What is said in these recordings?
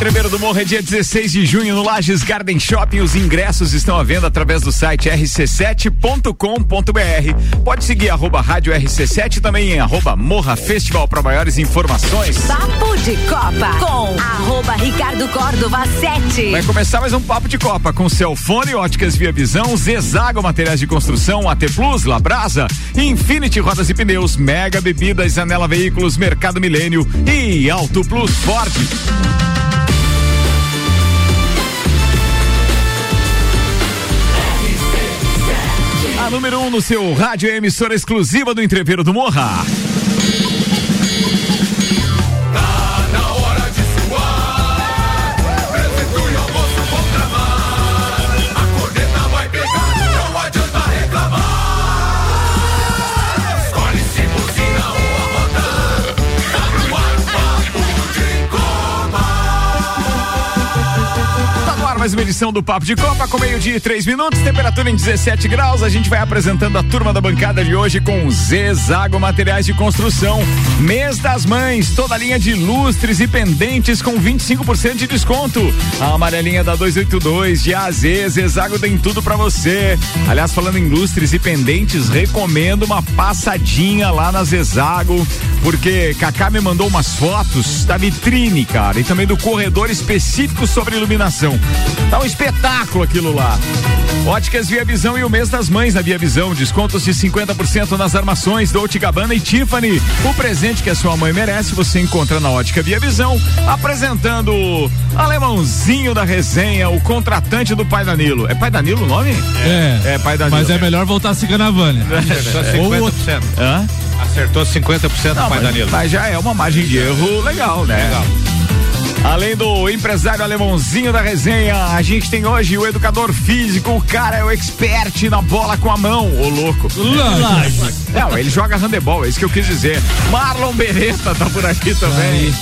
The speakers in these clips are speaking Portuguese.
Entreveiro do Morro é dia 16 de junho no Lages Garden Shopping. Os ingressos estão à venda através do site rc7.com.br. Pode seguir arroba rádio RC7 e também em arroba Morra Festival para maiores informações. Papo de Copa com arroba Ricardo Córdova 7. Vai começar mais um Papo de Copa com Celfone, Óticas Via Visão, Zezago Materiais de Construção, AT Plus, Labrasa, Infinity Rodas e Pneus, Mega Bebidas, Anela Veículos, Mercado Milênio e Auto Plus Ford. Número 1 um no seu rádio é emissora exclusiva do Entreveiro do Morra. Mais uma edição do Papo de Copa com meio-dia e três minutos, temperatura em 17 graus. A gente vai apresentando a turma da bancada de hoje com Zezago Materiais de Construção. Mês das Mães, toda a linha de lustres e pendentes com 25% de desconto. A amarelinha da 282 de AZ, Zezago tem tudo para você. Aliás, falando em lustres e pendentes, recomendo uma passadinha lá na Zezago, porque Kaká me mandou umas fotos da vitrine, cara, e também do corredor específico sobre iluminação. Tá um espetáculo aquilo lá. Óticas Via Visão e o mês das mães na Via Visão. Descontos de 50% nas armações Dolce Gabbana e Tiffany. O presente que a sua mãe merece você encontra na Ótica Via Visão. Apresentando o alemãozinho da resenha, o contratante do Pai Danilo. É Pai Danilo o nome? É. É, Pai Danilo. Mas é melhor voltar a seguir a Vânia. É. 50%. Hã? Acertou 50% Não, Pai mas, Danilo. Mas já é uma margem de erro legal, né? Legal. Além do empresário alemãozinho da resenha, a gente tem hoje o educador físico, o cara é o expert na bola com a mão, ô louco. Não, ele joga handebol, é isso que eu quis dizer. Marlon Beretta tá por aqui também.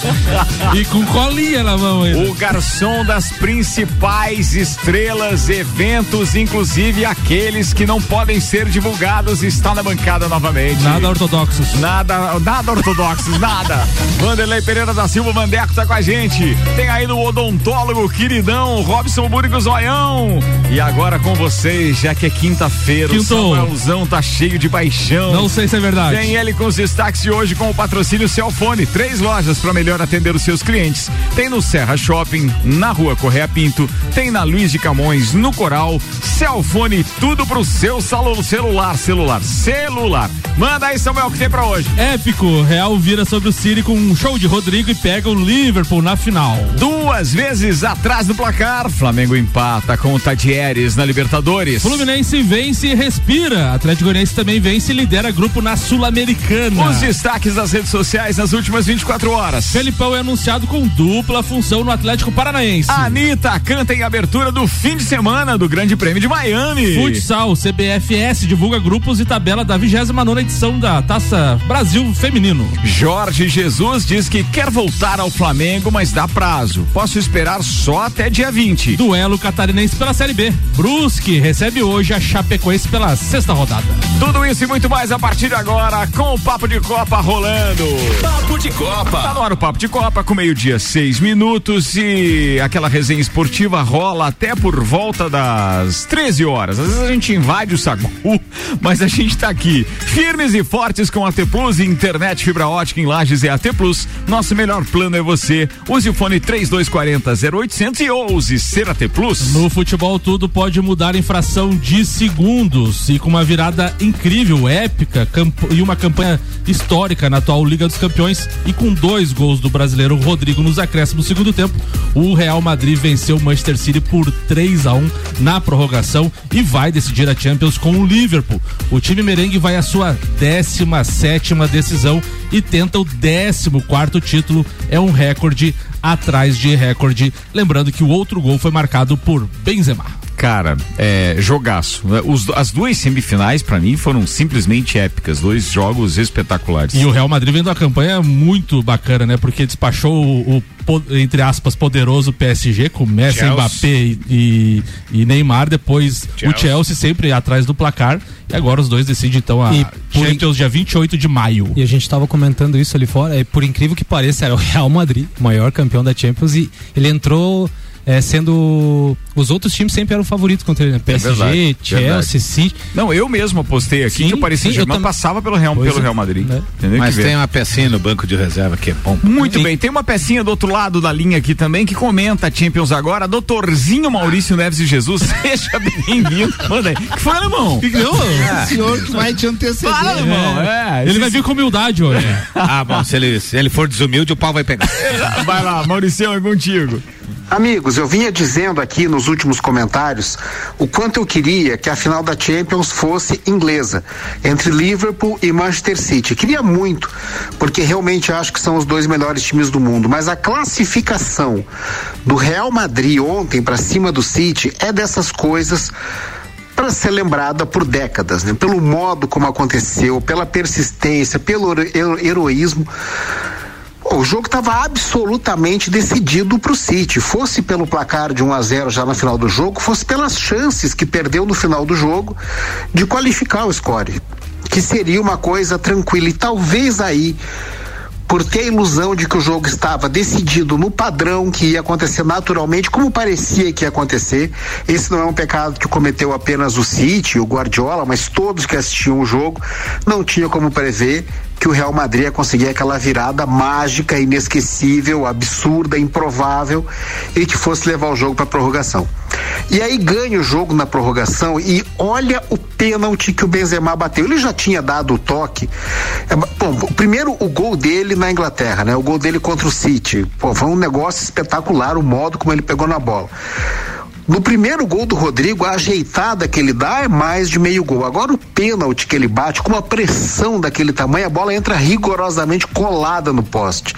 e com colinha na mão ainda. O garçom das principais estrelas, eventos, inclusive aqueles que não podem ser divulgados, está na bancada novamente. Nada ortodoxos. Nada, nada ortodoxos, nada. Vanderlei Pereira da Silva Vandeco tá com a gente. Tem aí no odontólogo queridão Robson Burgos Zoião. E agora com vocês, já que é quinta-feira, o Samuelzão tá cheio de paixão. Não sei se é verdade. Tem ele com os destaques de hoje com o patrocínio Celfone. Três lojas para melhor atender os seus clientes. Tem no Serra Shopping, na rua Correia Pinto, tem na Luiz de Camões, no Coral. Celfone, tudo pro seu salão celular, celular, celular. Manda aí, Samuel, o que tem pra hoje? Épico, Real vira sobre o City com um show de Rodrigo e pega o Liverpool na final final. Duas vezes atrás do placar, Flamengo empata com o Tadieres na Libertadores. Fluminense vence e respira. Atlético Goianiense também vence e lidera grupo na Sul-Americana. Os destaques das redes sociais nas últimas 24 horas. Felipão é anunciado com dupla função no Atlético Paranaense. Anitta canta em abertura do fim de semana do Grande Prêmio de Miami. Futsal, CBFS divulga grupos e tabela da 29 edição da Taça Brasil Feminino. Jorge Jesus diz que quer voltar ao Flamengo, mas dá prazo. Posso esperar só até dia 20. Duelo catarinense pela Série B. Brusque recebe hoje a Chapecoense pela sexta rodada. Tudo isso e muito mais a partir de agora com o Papo de Copa rolando. Papo de Copa. Tá no ar o Papo de Copa com meio-dia, seis minutos e aquela resenha esportiva rola até por volta das 13 horas. Às vezes a gente invade o sagu, mas a gente tá aqui firmes e fortes com a T Plus e internet fibra ótica em Lages e a T Plus. Nosso melhor plano é você. Use o fone 3240 0800 e ouse ser AT Plus. No futebol tudo pode mudar em fração de segundos e com uma virada incrível, épica e uma campanha histórica na atual Liga dos Campeões e com dois gols do brasileiro Rodrigo nos acréscimos do segundo tempo, o Real Madrid venceu o Manchester City por 3 a 1 na prorrogação e vai decidir a Champions com o Liverpool. O time merengue vai à sua 17 sétima decisão e tenta o 14 quarto título, é um recorde atrás de recorde. Lembrando que o outro gol foi marcado por Benzema. Cara, é, jogaço. Os, as duas semifinais, para mim, foram simplesmente épicas. Dois jogos espetaculares. E o Real Madrid vem de uma campanha muito bacana, né? Porque despachou o, o entre aspas, poderoso PSG com Messi, Chelsea. Mbappé e, e, Neymar. Depois Chelsea. o Chelsea sempre atrás do placar. E agora os dois decidem então a e Champions dia 28 de maio. E a gente estava comentando isso ali fora. É, por incrível que pareça, era o Real Madrid, o maior campeão da Champions. E ele entrou é, sendo. Os outros times sempre eram favoritos contra ele, né? PSG, é verdade, Chelsea, verdade. City. Não, eu mesmo apostei aqui sim, que o Paris Saint-Germain passava pelo Real, pelo Real Madrid. Né? Mas tem uma pecinha no banco de reserva que é bom. Muito sim. bem, tem uma pecinha do outro lado da linha aqui também que comenta Champions agora, doutorzinho Maurício Neves de Jesus, seja bem-vindo. Manda aí. Que foi, alemão? Que não? É. O senhor que vai te anteceder. Fala, alemão. É. é. Ele vai vir com humildade hoje. ah, bom, se ele, se ele for desumilde, o pau vai pegar. vai lá, Maurício, é contigo. Amigos, eu vinha dizendo aqui nos últimos comentários o quanto eu queria que a final da Champions fosse inglesa, entre Liverpool e Manchester City. Queria muito, porque realmente acho que são os dois melhores times do mundo, mas a classificação do Real Madrid ontem para cima do City é dessas coisas para ser lembrada por décadas, né? Pelo modo como aconteceu, pela persistência, pelo heroísmo. O jogo estava absolutamente decidido para o City. Fosse pelo placar de 1 a 0 já no final do jogo, fosse pelas chances que perdeu no final do jogo de qualificar o score, que seria uma coisa tranquila. E talvez aí por ter a ilusão de que o jogo estava decidido no padrão que ia acontecer naturalmente, como parecia que ia acontecer. Esse não é um pecado que cometeu apenas o City, o Guardiola, mas todos que assistiam o jogo não tinham como prever que o Real Madrid ia conseguir aquela virada mágica, inesquecível, absurda, improvável e que fosse levar o jogo para prorrogação. E aí ganha o jogo na prorrogação e olha o pênalti que o Benzema bateu. Ele já tinha dado o toque. É, bom, primeiro o gol dele na Inglaterra, né? O gol dele contra o City. Pô, foi um negócio espetacular o modo como ele pegou na bola. No primeiro gol do Rodrigo, a ajeitada que ele dá é mais de meio gol. Agora o pênalti que ele bate, com uma pressão daquele tamanho, a bola entra rigorosamente colada no poste.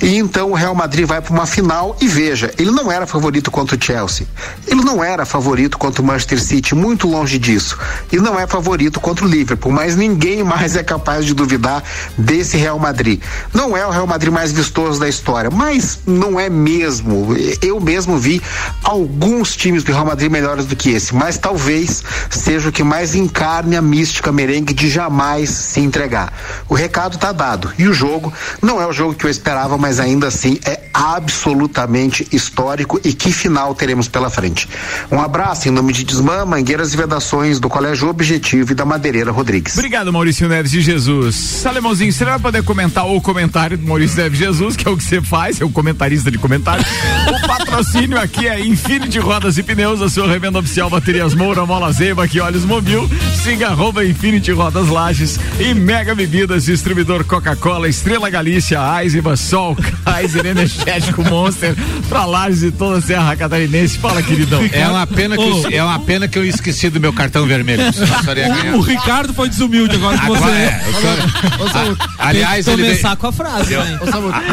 E então o Real Madrid vai para uma final e veja, ele não era favorito contra o Chelsea. Ele não era favorito contra o Manchester City, muito longe disso. E não é favorito contra o Liverpool, mas ninguém mais é capaz de duvidar desse Real Madrid. Não é o Real Madrid mais vistoso da história, mas não é mesmo. Eu mesmo vi alguns times do Real Madrid melhores do que esse, mas talvez seja o que mais encarne a mística merengue de jamais se entregar. O recado está dado e o jogo não é o jogo que eu esperava, mas ainda assim é absolutamente histórico e que final teremos pela frente. Um abraço em nome de Desmã, Mangueiras e Vedações do Colégio Objetivo e da Madeireira Rodrigues. Obrigado, Maurício Neves de Jesus. Salemãozinho, você vai poder comentar o comentário do Maurício Neves de Jesus, que é o que você faz, é o comentarista de comentários. o patrocínio aqui é Infinity Roda Rodas e Pneus, a sua revenda oficial Baterias Moura, Mola Zeiba, que olhos mobil, siga arroba Infinity Rodas Lages e Mega Bebidas, distribuidor Coca-Cola, Estrela Galícia, Eisenbahn, Sol, Kaiser, Energético Monster, pra Lages e toda a Serra Catarinense. Fala, queridão. É uma pena que, oh. eu, é uma pena que eu esqueci do meu cartão vermelho. O, o, Ricardo foi desumilde agora que você é. aliás, ele vem, com a frase, eu,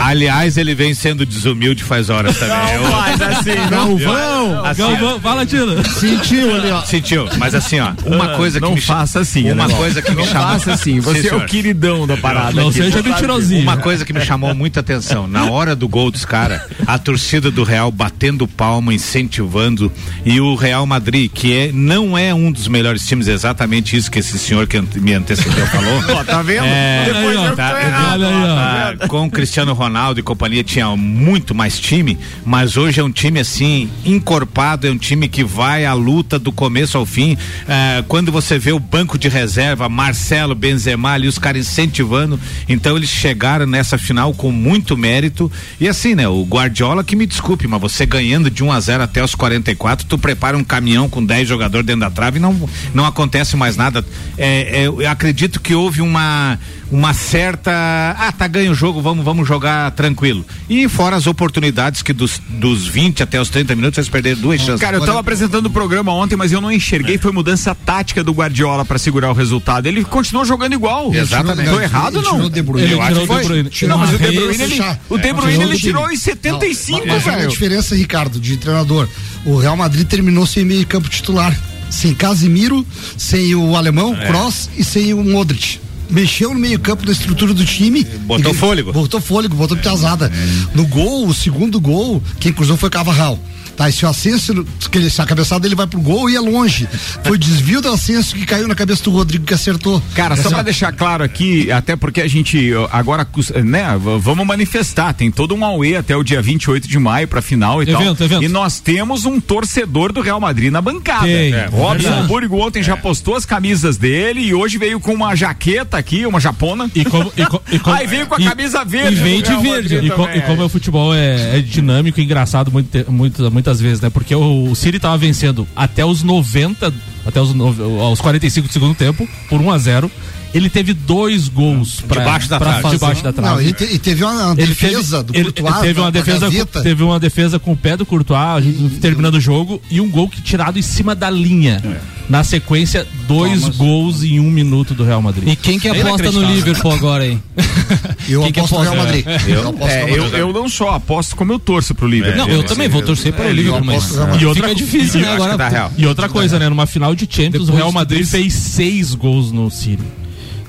Aliás, ele vem sendo desumilde faz horas também. Não eu, faz assim, não, vão. Assim, Galvão, fala, Tila. Sentiu ali, ó. Sentiu, mas assim, ó, uma ah, coisa que não me faça assim, uma né? coisa que me chamou faça assim, você Sim, é o queridão da parada. Não seja mentirosinho. Uma coisa que me chamou muita atenção, na hora do gol dos caras, a torcida do Real batendo palma, incentivando e o Real Madrid, que é, não é um dos melhores times, exatamente isso que esse senhor que me antecedeu falou. Ó, tá vendo? É, Depois tá, aí, ó. Com Cristiano Ronaldo e companhia tinha muito mais time, mas hoje é um time assim encorpado é um time que vai à luta do começo ao fim. É, quando você vê o banco de reserva, Marcelo, Benzema e os caras incentivando, então eles chegaram nessa final com muito mérito. E assim, né? O Guardiola que me desculpe, mas você ganhando de 1 a 0 até os 44, tu prepara um caminhão com 10 jogadores dentro da trave e não, não acontece mais nada. É, é, eu acredito que houve uma uma certa. Ah, tá ganho o jogo, vamos, vamos jogar tranquilo. E fora as oportunidades que dos, dos 20 até os 30 minutos eles perderam duas chances. Cara, eu tava apresentando o programa ontem, mas eu não enxerguei, foi mudança tática do Guardiola para segurar o resultado. Ele continuou jogando igual. Exatamente. Tô errado ou não? De Bruyne. Eu acho que foi. Não, mas o De Bruyne, ele, o De Bruyne ele tirou em 75, Mas olha a velho. diferença, Ricardo, de treinador. O Real Madrid terminou sem meio campo titular. Sem Casimiro, sem o alemão, Cross e sem o Modric. Mexeu no meio campo da estrutura do time. Botou E- fôlego. Botou fôlego, botou piazada. No gol, o segundo gol, quem cruzou foi Cavarral. Tá, e se o Ascenso, que ele, se a cabeçada dele vai pro gol, ia longe. Foi o desvio do Ascenso que caiu na cabeça do Rodrigo que acertou. Cara, só Essa- pra deixar claro aqui, até porque a gente agora, né, vamos manifestar, tem todo um auê até o dia 28 de maio pra final e Evento, tal. evento. E nós temos um torcedor do Real Madrid na bancada. Tem, É, é Robson. Burgo ontem já postou as camisas dele e hoje veio com uma jaqueta aqui, uma japona. E como, e co- e como- Aí veio com a e- camisa verde E vem de verde. E, co- também, e como é. o futebol é, é dinâmico e engraçado muito, te- muito- muitas vezes, né? Porque o, o City tava vencendo até os 90, até os, aos 45 do segundo tempo, por 1 a 0 Ele teve dois gols pra, Debaixo da trave. fazer debaixo da Não, trave. e, te- e teve uma Ele defesa teve, do Courtois. ele teve uma da- da defesa com, teve uma defesa com o pé do Courtois, a gente terminando o jogo e um gol que tirado em cima da linha. Na sequência, dois gols em um minuto do Real Madrid. E quem que É aposta no. Liverpool agora, hein? Eu Quem que aposto no Real aposta? Madrid. Eu aposto no É, Real eu, Madrid. eu não só aposto como eu torço pro Liverpool. Não, eu também vou torcer para o eu Liverpool, mas. E outra fica difícil, né? Agora real. E outra coisa, né? Numa final de Champions, o Real Madrid fez seis gols no City.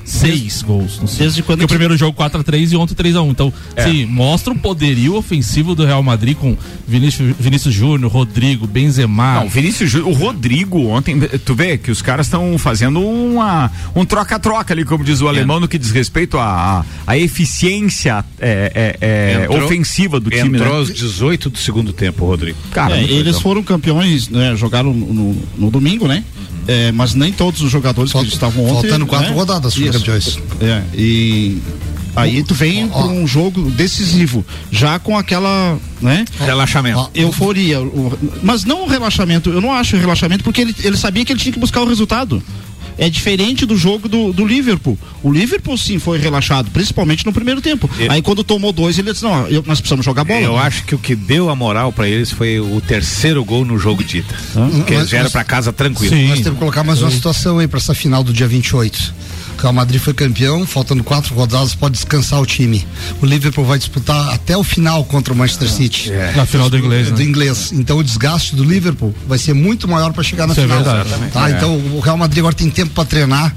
Seis gols. Desde quando Porque o primeiro jogo 4x3 e ontem 3x1. Então, sim, mostra o poderio ofensivo do Real Madrid com Vinícius, Vinícius Júnior, Rodrigo, Benzema. Não, Vinícius Júnior, o Rodrigo ontem, tu vê que os caras estão fazendo uma, um troca-troca ali, como diz o alemão, no que diz respeito à à- à eficiência é, é, é, Entrou- ofensiva do time, Entrou né? aos 18 do segundo tempo, Rodrigo. Cara, É, eles legal. foram campeões, né, jogaram no, no- domingo, né? É, mas nem todos os jogadores Falta- que estavam ontem. faltando quatro né? rodadas, Isso. Campeões. É, e aí tu vem Ó. para um jogo decisivo, já com aquela, né? Relaxamento. Euforia, o- mas não o relaxamento, eu não acho relaxamento porque ele, ele sabia que ele tinha que buscar o resultado. É diferente do jogo do, do Liverpool. O Liverpool sim foi relaxado, principalmente no primeiro tempo. Eu- Aí quando tomou dois, ele disse: Não, eu- nós precisamos jogar bola. Eu acho que o que deu a moral pra eles foi o terceiro gol no jogo de ida. Que eles vieram pra casa tranquilo. Sim. Nós temos que colocar mais uma situação aí para essa final do dia 28. O Real Madrid foi campeão, faltando quatro rodadas, pode descansar o time. O Liverpool vai disputar até o final contra o Manchester City. Na final do inglês, Do né? inglês. Então o desgaste do Liverpool vai ser muito maior para chegar na Isso é final. verdade. Tá? Então o Real Madrid agora tem tempo para treinar.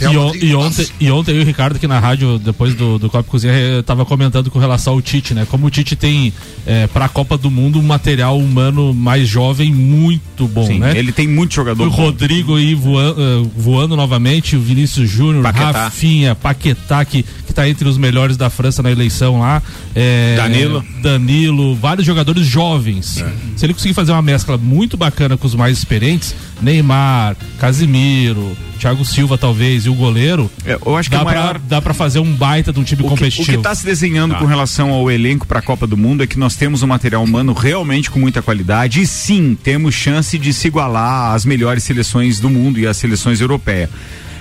E, on- e ontem, e ontem eu e o Ricardo aqui na rádio, depois do, do Copa Cozinha, eh, tava comentando com relação ao Tite, né? Como o Tite tem eh, para a Copa do Mundo um material humano mais jovem muito bom, Sim, né? ele tem muito jogador O bom. Rodrigo aí voando, eh, voando novamente, o Vinícius Júnior, Paquetá. Rafinha, Paquetá, que, que tá entre os melhores da França na eleição lá. eh, Danilo. Danilo, vários jogadores jovens. Se ele conseguir fazer uma mescla muito bacana com os mais experientes, Neymar, Casimiro, Thiago Silva talvez e o goleiro, É, eu acho que dá, o maior pra, dá pra fazer um baita de um time O que, o competitivo. que está se desenhando com relação ao elenco para a Copa do Mundo é que nós temos um material humano realmente com muita qualidade e sim, temos chance de se igualar às melhores seleções do mundo e às seleções europeias.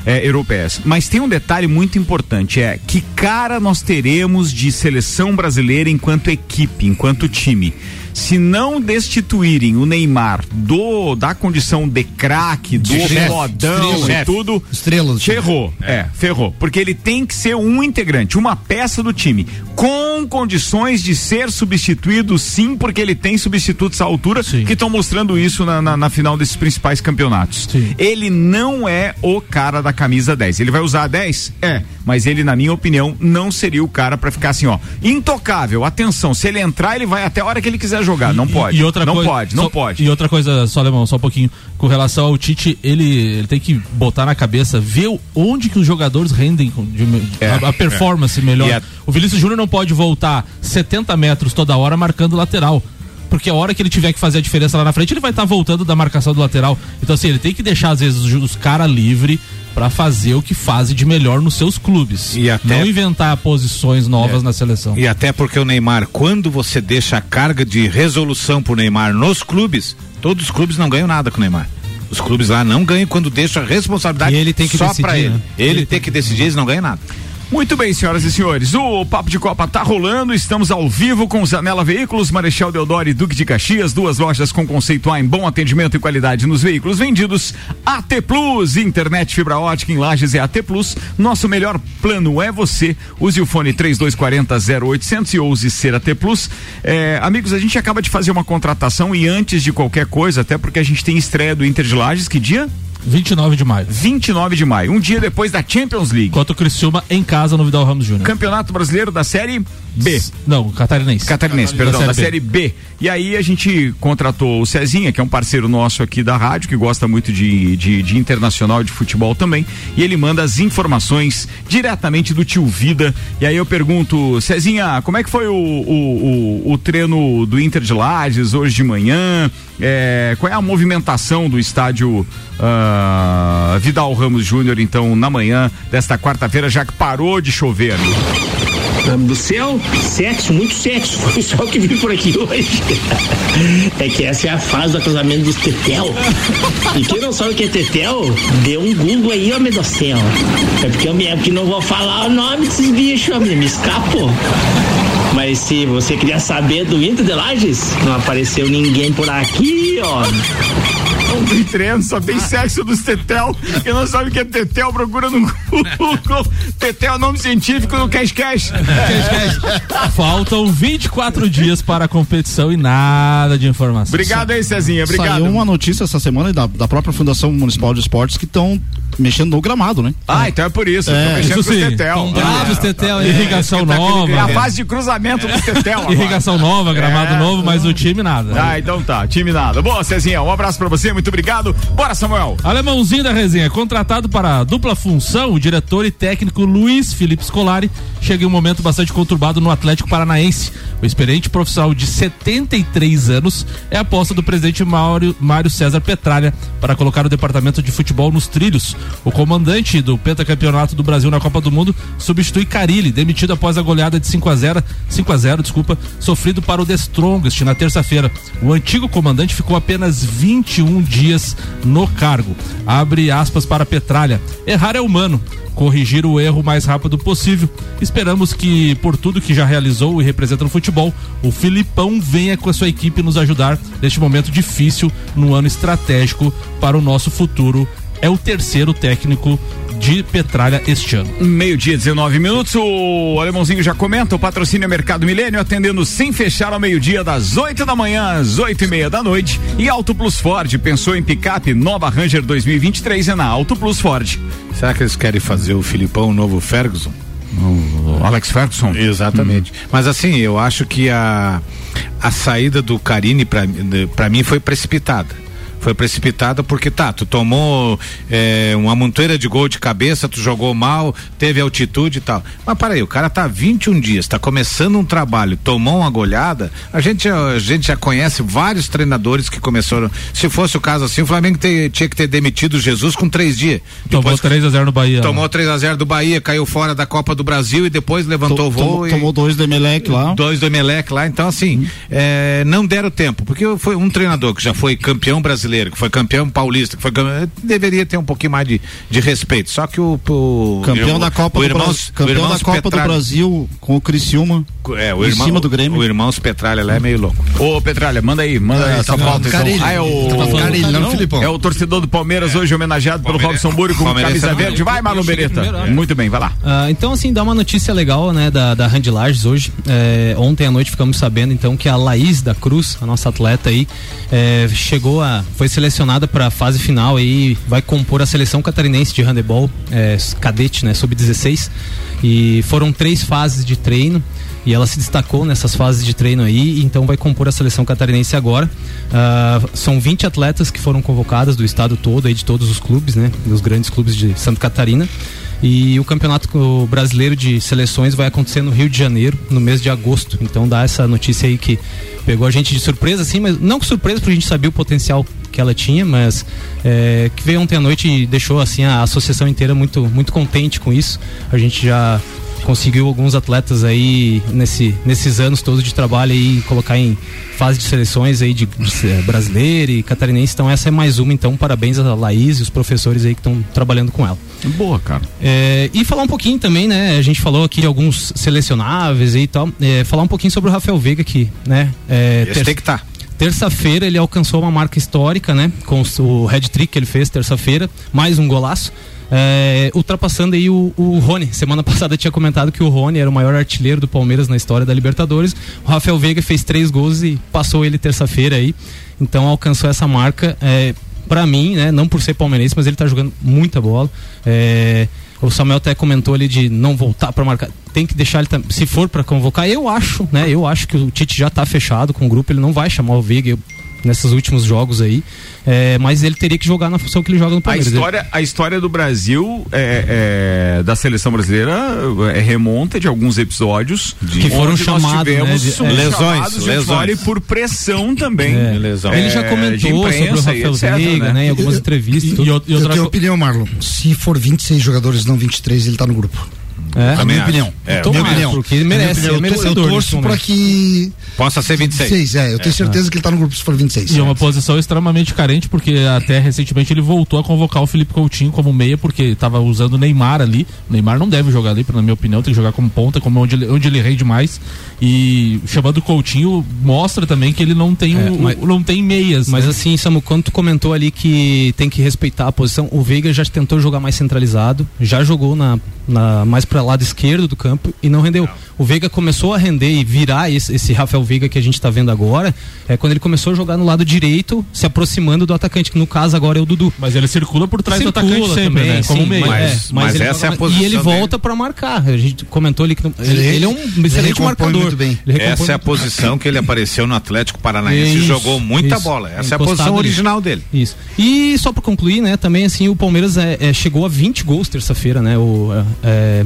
É, europeias. Mas tem um detalhe muito importante, é que cara nós teremos de seleção brasileira enquanto equipe, enquanto time. Se não destituírem o Neymar do da condição de craque, do estrela. e tudo, Estrela do time. Ferrou, é. ferrou. Porque ele tem que ser um integrante, uma peça do time, com condições de ser substituído, sim, porque ele tem substitutos à altura Sim. que estão mostrando isso na, na, na final desses principais campeonatos. Sim. Ele não é o cara da camisa 10. Ele vai usar a 10? É. Mas ele, na minha opinião, não seria o cara pra ficar assim, ó, intocável. Atenção, se ele entrar, ele vai até a hora que ele quiser jogar. Não E- pode. E outra não coisa, pode, não só- pode. E outra coisa, só Alemão, só um pouquinho. Com relação ao Tite, ele, ele tem que botar na cabeça, ver onde que os jogadores rendem de- É, a, a performance melhor. E a- O Vinícius Júnior não pode voltar 70 metros toda hora marcando lateral. Porque a hora que ele tiver que fazer a diferença lá na frente, ele vai estar voltando da marcação do lateral. Então, assim, ele tem que deixar, às vezes, os, os caras livres pra fazer o que fazem de melhor nos seus clubes. E até- Não inventar posições novas na seleção. E até porque o Neymar, quando você deixa a carga de resolução pro Neymar nos clubes, todos os clubes não ganham nada com o Neymar. Os clubes lá não ganham quando deixa a responsabilidade E ele tem que só decidir, pra ele. né? Ele, tem que decidir, eles não ganham nada. Muito bem, senhoras e senhores. O Papo de Copa tá rolando. Estamos ao vivo com Zanela Veículos, Marechal Deodoro e Duque de Caxias. Duas lojas com conceito A em bom atendimento e qualidade nos veículos vendidos. AT Plus, internet fibra ótica em Lages é AT Plus. Nosso melhor plano é você. Use o fone 3240 0800 e ouse ser AT Plus. É, amigos, a gente acaba de fazer uma contratação e antes de qualquer coisa, até porque a gente tem estreia do Inter de Lages, que dia? 29 de maio. 29 de maio, um dia depois da Champions League. Contra o Criciúma em casa no Vidal Ramos Júnior. Campeonato Brasileiro da Série B. Não, catarinense. Catarinense, perdão, da, série, B. E aí a gente contratou o Cezinha, que é um parceiro nosso aqui da rádio, que gosta muito de, de, de internacional de futebol também. E ele manda as informações diretamente do tio Vida. E aí eu pergunto, Cezinha, como é que foi o, o, o, o treino do Inter de Lages hoje de manhã? É, qual é a movimentação do estádio uh, Vidal Ramos Júnior, então, na manhã desta quarta-feira, já que parou de chover, amigo? do céu, sexo, muito sexo. Foi só o que vi por aqui hoje. É que essa é a fase do casamento dos tetel. E quem não sabe o que é tetel, dê um Google aí, ó, meu do céu. É porque eu mesmo que não vou falar o nome desses bichos, me escapou. Mas se você queria saber do Inter de Lages, não apareceu ninguém por aqui, ó. Não tem treino, só tem sexo dos tetel. Quem não sabe o que é tetel, procura no Google. Tetel é nome científico do Cash Cash. Faltam 24 dias para a competição e nada de informação. Obrigado aí, Cezinha. Obrigado. Saiu uma notícia essa semana da, da própria Fundação Municipal de Esportes que estão mexendo no gramado, né? Ah, então é por isso. É, mexendo isso sim. tetel. Bravos, tetel, irrigação nova. É a fase de cruzamento dos tetel. agora. Irrigação nova, gramado É. novo, mas o time nada. Ah, então tá, time nada. Boa, Cezinha, um abraço pra você, muito obrigado. Bora, Samuel. Alemãozinho da resenha, contratado para a dupla função, o diretor e técnico Luiz Felipe Scolari chega em um momento bastante conturbado no Atlético Paranaense. O experiente profissional de 73 anos é a aposta do presidente Mário, Mário César Petralha para colocar o departamento de futebol nos trilhos. O comandante do pentacampeonato do Brasil na Copa do Mundo substitui Carilli, demitido após a goleada de 5 a 0, 5 a 0, desculpa, sofrido para o The Strongest na terça-feira. O antigo comandante ficou apenas 21 dias no cargo. Abre aspas para Petralha. Errar é humano. Corrigir o erro o mais rápido possível. Esperamos que, por tudo que já realizou e representa no futebol, o Filipão venha com a sua equipe nos ajudar neste momento difícil, num ano estratégico para o nosso futuro. É o terceiro técnico de Petralha este ano. Meio-dia, 19 minutos. O alemãozinho já comenta. O patrocínio é Mercado Milênio, atendendo sem fechar ao meio-dia, das 8 da manhã às 8 e meia da noite. E Auto Plus Ford. Pensou em picape? Nova Ranger 2023 é na Auto Plus Ford. Será que eles querem fazer o Filipão o novo Ferguson? O Alex Ferguson? Exatamente. Mas assim, eu acho que a, a saída do Carini para mim foi precipitada. Foi precipitada porque tá, tu tomou é, uma montoeira de gol de cabeça, tu jogou mal, teve altitude e tal. Mas para aí, o cara tá 21 dias, tá começando um trabalho, tomou uma goleada. A gente, a gente já conhece vários treinadores que começaram. Se fosse o caso assim, o Flamengo te- tinha que ter demitido o Jesus com três dias. Tomou 3 a 0 no Bahia. Tomou 3 a 0 do Bahia, caiu fora da Copa do Brasil e depois levantou o voo. Tomou, e- tomou dois do Emelec lá. Dois do Emelec lá, então assim, é, não deram tempo, porque foi um treinador que já foi campeão brasileiro, que foi campeão paulista, que foi campeão, deveria ter um pouquinho mais de, de respeito. Só que o, o Campeão da Copa, o do, irmãos, Brasil, campeão o da Copa Petralha- do Brasil com o Criciúma. É, o em irmão, cima do Grêmio. O irmãos Petralha lá é meio louco. Ô, Petralha, manda aí, manda Ah, aí tá essa então. Carilli. Ah, é o. Tá do Carilli, não Filipão. É o torcedor do Palmeiras hoje homenageado pelo Robson Buri com Palmeiras camisa é verde. Vai, Marlon Beretta. primeiro, Muito bem, vai lá. Ah, então, assim, dá uma notícia legal, né, da, da Randy Lages hoje. É, ontem à noite ficamos sabendo, então, que a Laís da Cruz, a nossa atleta aí, é, chegou a. foi selecionada para a fase final aí, vai compor a seleção catarinense de handebol, é, cadete, né, sub-16. E foram três fases de treino. E ela se destacou nessas fases de treino aí, então vai compor a seleção catarinense agora. Ah, são 20 atletas que foram convocadas do estado todo, aí de todos os clubes, né? Dos grandes clubes de Santa Catarina. E o campeonato brasileiro de seleções vai acontecer no Rio de Janeiro, no mês de agosto. Então dá essa notícia aí que pegou a gente de surpresa, assim, mas não com surpresa, porque a gente sabia o potencial que ela tinha, mas é, que veio ontem à noite e deixou assim a associação inteira muito, muito contente com isso. A gente já conseguiu alguns atletas aí nesse, nesses anos todos de trabalho aí colocar em fase de seleções aí de, de eh, brasileira e catarinense. Então essa é mais uma. Então parabéns a Laís e os professores aí que estão trabalhando com ela. Boa, cara. É, e falar um pouquinho também, né? A gente falou aqui de alguns selecionáveis e tal. É, falar um pouquinho sobre o Rafael Veiga aqui, né? É, Esse tem que estar. Terça-feira ele alcançou uma marca histórica, né? Com o head trick que ele fez terça-feira, mais um golaço. É, ultrapassando aí o, o Rony. Semana passada tinha comentado que o Rony era o maior artilheiro do Palmeiras na história da Libertadores. O Rafael Veiga fez três gols e passou ele terça-feira aí. Então alcançou essa marca. É, para mim, né? Não por ser palmeirense, mas ele tá jogando muita bola. É, o Samuel até comentou ali de não voltar para marcar. Tem que deixar ele, se for para convocar, eu acho, né? Eu acho que o Tite já tá fechado com o grupo, ele não vai chamar o eu- nesses últimos jogos aí. É, mas ele teria que jogar na função que ele joga no A Palmeiras. história, a história do Brasil, é, é, da seleção brasileira, é, remonta de alguns episódios Que foram chamados, tivemos né, de-. Lesões, de lesões. e por pressão também. É. Lesão. Ele já É, de comentou sobre o e Rafael etc, Veiga, né? né? Em algumas entrevistas. E, tudo. e outra Eu tenho opinião, Marlon. Se for 26 jogadores, não 23, ele tá no grupo. É. É a Também minha opinião. É, Tomara, minha opinião. porque ele É minha merece, opinião. é Eu torço pra momento. que. Possa ser 26. é. Eu tenho certeza que ele tá no grupo se for 26. E é uma posição extremamente carente, porque até recentemente ele voltou a convocar o Felipe Coutinho como meia, porque estava usando o Neymar ali. O Neymar não deve jogar ali, na minha opinião, tem que jogar como ponta, como onde ele, onde ele rende mais. E chamando o Coutinho mostra também que ele não tem, É, o- mas- não tem meias. Mas né? assim, Samu, quando tu comentou ali que tem que respeitar a posição, o Veiga já tentou jogar mais centralizado, já jogou na, na- mais para lado esquerdo do campo e não rendeu. O Veiga começou a render e virar esse, esse Rafael Veiga que a gente tá vendo agora, é quando ele começou a jogar no lado direito, se aproximando do atacante, que no caso agora é o Dudu. Mas ele circula por trás Circula do atacante sempre, também, né? Como sim, meia. mas, Mas- é, mas ele, essa é a posição E ele volta para marcar. A gente comentou ali que não- ele, Ele- é um ele excelente marcador. muito bem. Ele recompõe Essa é a posição que ele apareceu no Atlético Paranaense e jogou muita isso. bola. Essa é a posição ali. original dele. Isso. E só pra concluir, né, também assim, o Palmeiras é, é, chegou a 20 gols terça-feira, né? O, é,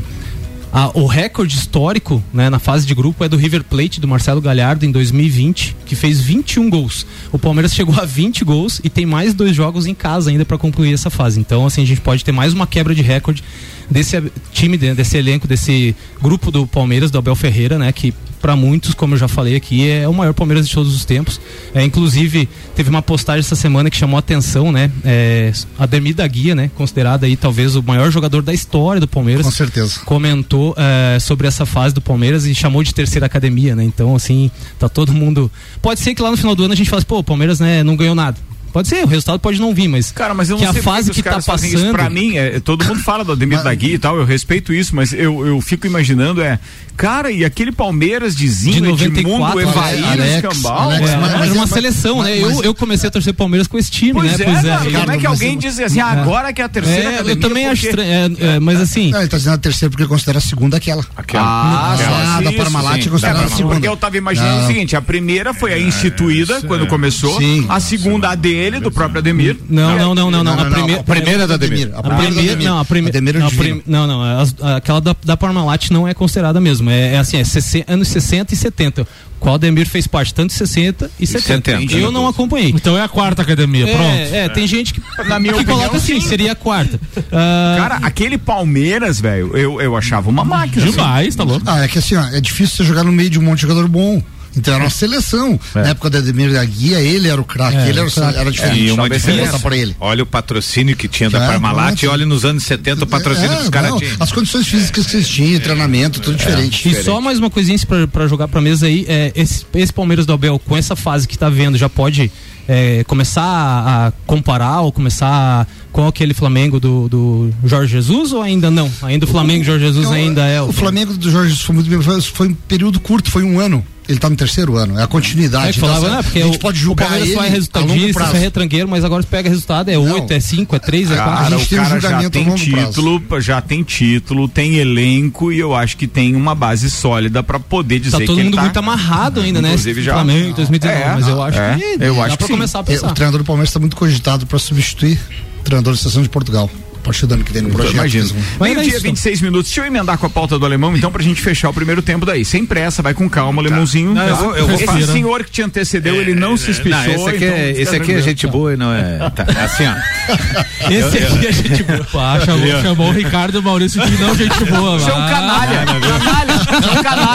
a- o recorde histórico né, na fase de grupo é do River Plate, do Marcelo Galhardo, em 2020, que fez 21 gols. O Palmeiras chegou a 20 gols e tem mais dois jogos em casa ainda pra concluir essa fase. Então, assim, a gente pode ter mais uma quebra de recorde desse time, de- desse elenco, desse grupo do Palmeiras, do Abel Ferreira, né? Que para muitos, como eu já falei aqui, é o maior Palmeiras de todos os tempos. É, inclusive, teve uma postagem essa semana que chamou a atenção, né? É, Ademir da Guia, né? Considerado aí talvez o maior jogador da história do Palmeiras. Com certeza. Comentou é, sobre essa fase do Palmeiras e chamou de terceira academia, né? Então, assim, tá todo mundo. Pode ser que lá no final do ano a gente fale, pô, o Palmeiras né, não ganhou nada. Pode ser, o resultado pode não vir, mas. Cara, mas eu não que a sei por fase os que tá caras fazem passando. Isso pra mim, é, todo mundo fala do Ademir da Guia e tal, eu respeito isso, mas eu, eu fico imaginando, é. Cara, e aquele Palmeiras de Zinho, de 94, Edmundo, Evair, Alex, Escambau? Alex, É, mas- era uma mas- seleção, né? mas- eu, eu comecei a torcer Palmeiras com esse time, Pois né? é, cara, Ricardo, como é que mas alguém diz assim, ah, agora que é a terceira É, academia, eu também por acho estranho, é, é, mas assim. Não, ele tá dizendo a terceira porque considera a segunda aquela. Aquela. Ah, Ah, só da Parmalat Da a segunda. Porque eu tava imaginando o seguinte, a primeira foi a instituída quando começou, a segunda a dele, do próprio Ademir. Não, não, não, não, não. A primeira. A primeira da Ademir. A primeira não, a primeira, é não, prim- não, não, as- aquela da, da Parmalat não é considerada mesmo, é, é assim, é 60 anos 60 e 70. Qual Ademir fez parte tanto de 60 e 70. 70. Eu não acompanhei. Então é a quarta academia, pronto. É, é, tem gente que, Na minha que opinião, coloca assim, sim. seria a quarta. Ah, Cara, aquele Palmeiras, velho, eu, eu achava uma máquina. assim. Demais, tá louco? Ah, é que assim, ó, é difícil você jogar no meio de um monte de jogador bom. Então era uma seleção. Na época da Ademir da Guia, ele era o craque, É, ele era, o craque. era diferente. E uma diferença. pra ele. Olha o patrocínio que tinha da É, Parmalat e olha nos anos 70 o patrocínio É, que os caras tinham. As condições físicas que eles tinham, treinamento, tudo diferente. E só mais uma coisinha pra, pra jogar pra mesa aí, é, esse, esse Palmeiras do Abel, com essa fase que tá vendo, já pode é, começar a, comparar ou começar a- com aquele Flamengo do, do Jorge Jesus ou ainda não? Ainda o Flamengo Jorge Jesus Não, ainda é O Flamengo do Jorge Jesus foi muito foi um período curto, foi um ano. Ele tá no terceiro ano, é a continuidade. É que Então, falava, assim, né? Porque a gente o, pode o julgar Palmeiras ele só é resultadista, só é retranqueiro, mas agora pega resultado, é Não. 8, é 5, é 3, é Cara, 4. a gente o tem um cara já julgamento a tem longo prazo. título, já tem título, tem elenco e eu acho que tem uma base sólida pra poder dizer Tá todo que ele mundo tá, muito amarrado ainda, né? Inclusive já. Flamengo 2019, É, mas eu acho é, que eu dá acho pra sim. começar a É, pensar. o treinador do Palmeiras está muito cogitado para substituir o treinador da seleção de Portugal. Parte do ano que vem no projeto. Imagino. Meio-dia, isso. 26 minutos. Deixa eu emendar com a pauta do alemão, então, pra gente fechar o primeiro tempo daí. Sem pressa, vai com calma, alemãozinho. Não, eu vou- eu vou Esse fazer, né? senhor que te antecedeu, ele não se espichou. Não, esse aqui, então é, esse aqui é gente boa e não é. tá, assim, ó. Esse aqui a gente Pá, chamou, chamou o Ricardo e o Maurício de não gente boa. Você é um canalha. Canalha.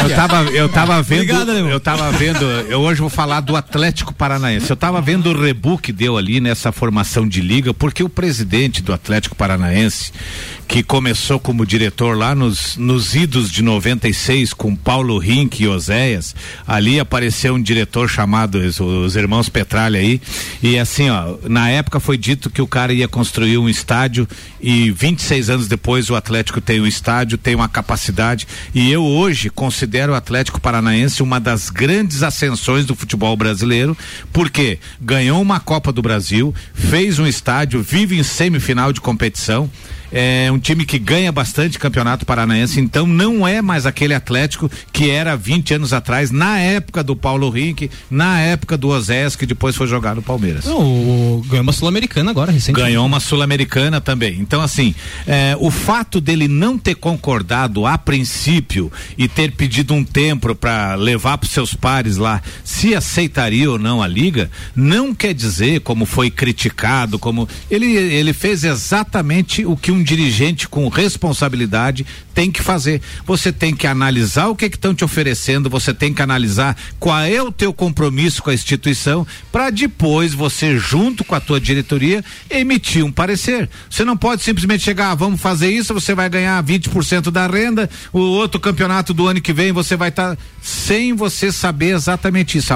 Eu tava, eu tava vendo. Obrigado, eu tava vendo. Eu hoje vou falar do Atlético Paranaense. Eu tava vendo o rebu que deu ali nessa formação de liga, porque o presidente do Atlético Paranaense, que começou como diretor lá nos, nos idos de 96 com Paulo Rink e Oséias, ali apareceu um diretor chamado os, os irmãos Petralha aí. E assim, ó, na época foi dito que o cara ia construir um estádio e 26 anos depois o Atlético tem um estádio, tem uma capacidade. E eu hoje considero o Atlético Paranaense uma das grandes ascensões do futebol brasileiro, porque ganhou uma Copa do Brasil, fez um estádio, vive em semifinal de competição. É um time que ganha bastante campeonato paranaense, então não é mais aquele Atlético que era 20 anos atrás, na época do Paulo Rink, na época do Osés, que depois foi jogar no Palmeiras. Não, o, ganhou uma Sul-Americana agora, recentemente. Ganhou uma Sul-Americana também. Então, assim, é, o fato dele não ter concordado a princípio e ter pedido um tempo para levar para seus pares lá se aceitaria ou não a liga, não quer dizer, como foi criticado, como. Ele, ele fez exatamente o que um dirigente com responsabilidade tem que fazer. Você tem que analisar o que estão te oferecendo, você tem que analisar qual é o teu compromisso com a instituição, para depois você, junto com a tua diretoria, emitir um parecer. Você não pode simplesmente chegar, ah, vamos fazer isso, você vai ganhar 20% da renda, o outro campeonato do ano que vem você vai estar sem você saber exatamente isso.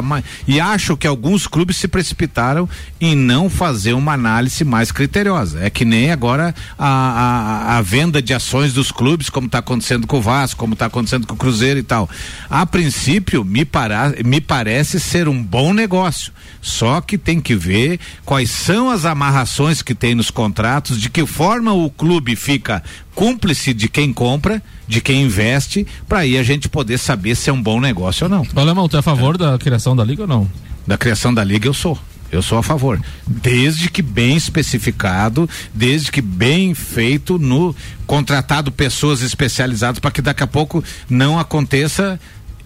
E acho que alguns clubes se precipitaram em não fazer uma análise mais criteriosa. É que nem agora a, a, a venda de ações dos clubes, como está acontecendo com o Vasco, como está acontecendo com o Cruzeiro e tal. A princípio, me, para, me parece ser um bom negócio. Só que tem que ver quais são as amarrações que tem nos contratos, de que forma o clube fica cúmplice de quem compra, de quem investe, para aí a gente poder saber se é um bom negócio ou não. Alemão, tu é a favor da criação da liga ou não? Da criação da liga eu sou. Eu sou a favor. Desde que bem especificado, desde que bem feito no contratado pessoas especializadas para que daqui a pouco não aconteça.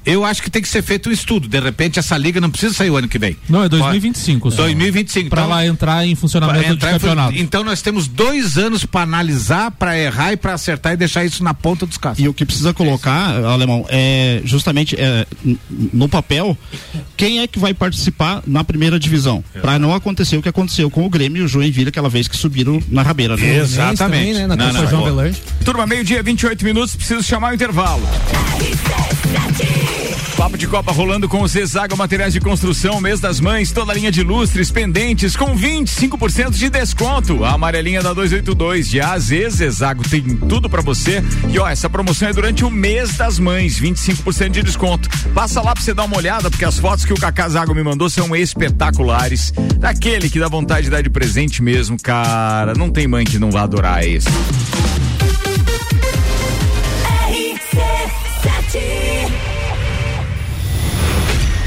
Eu acho que tem que ser feito um estudo. De repente essa liga não precisa sair o ano que vem. Não, é 2025. só. 2025. Pra Então- lá entrar em funcionamento entrar de em fun- campeonato. Então nós temos dois anos para analisar, para errar e para acertar e deixar isso na ponta dos cascos. E o que precisa colocar, alemão, é justamente é, no papel quem é que vai participar na primeira divisão. Para não acontecer o que aconteceu com o Grêmio e o Joinville aquela vez que subiram na rabeira. né? Exatamente. Também, né, na Não, não. Turma, meio-dia, 28 minutos, preciso chamar o intervalo. Papo de Copa rolando com o Zezago Materiais de Construção, mês das mães, toda a linha de lustres, pendentes com 25% de desconto. A amarelinha da 282 de A a Z, Zezago tem tudo pra você. E ó, essa promoção é durante o mês das mães, 25% de desconto. Passa lá pra você dar uma olhada, porque as fotos que o Cacá Zago me mandou são espetaculares. Daquele que dá vontade de dar de presente mesmo, cara. Não tem mãe que não vá adorar esse.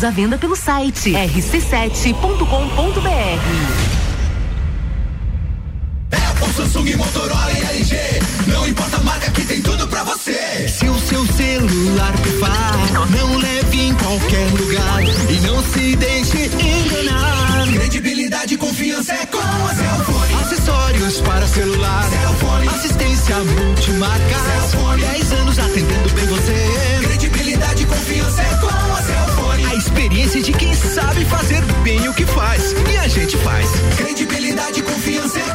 Ingressos à venda pelo site rc7.com.br. Samsung, Motorola e LG. Não importa a marca que tem tudo pra você. Se o seu celular pifar, não leve em qualquer lugar e não se deixe enganar. Credibilidade e confiança é com a Cellfone. Acessórios para celular. Cellfone. Assistência multimarca. Cellfone. 10 anos atendendo bem você. Credibilidade e confiança é com a Cellfone. Experiência de quem sabe fazer bem o que faz. E a gente faz. Credibilidade e confiança é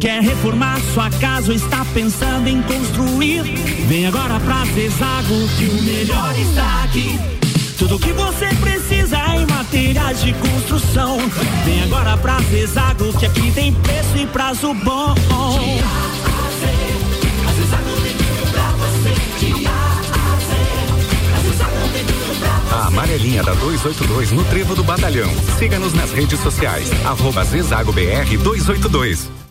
Quer reformar sua casa ou está pensando em construir? Vem agora pra Zezago que o melhor está aqui. Tudo que você precisa em materiais de construção. Vem agora pra Zezago que aqui tem preço e prazo bom. A amarelinha da 282 no Trevo do Batalhão. Siga-nos nas redes sociais. Arroba Zezago BR 282.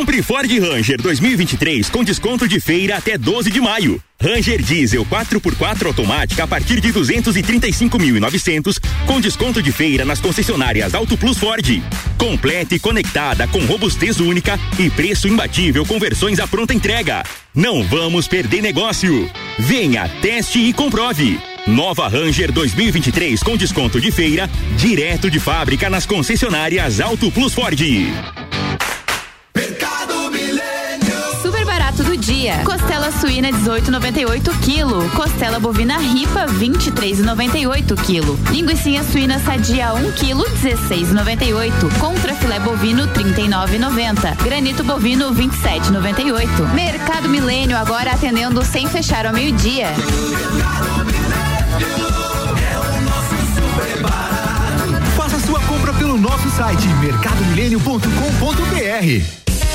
Compre Ford Ranger 2023 com desconto de feira até 12 de maio. Ranger Diesel 4x4 automática a partir de 235.900 com desconto de feira nas concessionárias Auto Plus Ford. Completa e conectada com robustez única e preço imbatível com versões à pronta entrega. Não vamos perder negócio. Venha, teste e comprove. Nova Ranger 2023 com desconto de feira direto de fábrica nas concessionárias Auto Plus Ford. Dia. Costela suína 18,98 kg. Costela bovina ripa 23,98 kg. Linguiça suína sadia 1 kg 16,98. Contra filé bovino 39,90. Granito bovino 27,98. Mercado Milênio agora atendendo sem fechar ao meio-dia. Faça sua compra pelo nosso site mercadomilênio.com.br.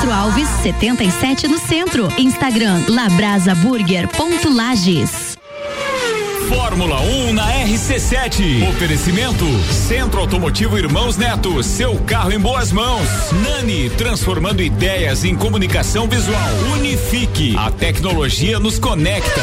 Castro Alves, 77 no centro. Instagram labrasaburger.lages. Fórmula 1 na RC7. Oferecimento Centro Automotivo Irmãos Neto. Seu carro em boas mãos. Nani, transformando ideias em comunicação visual. Unifique. A tecnologia nos conecta.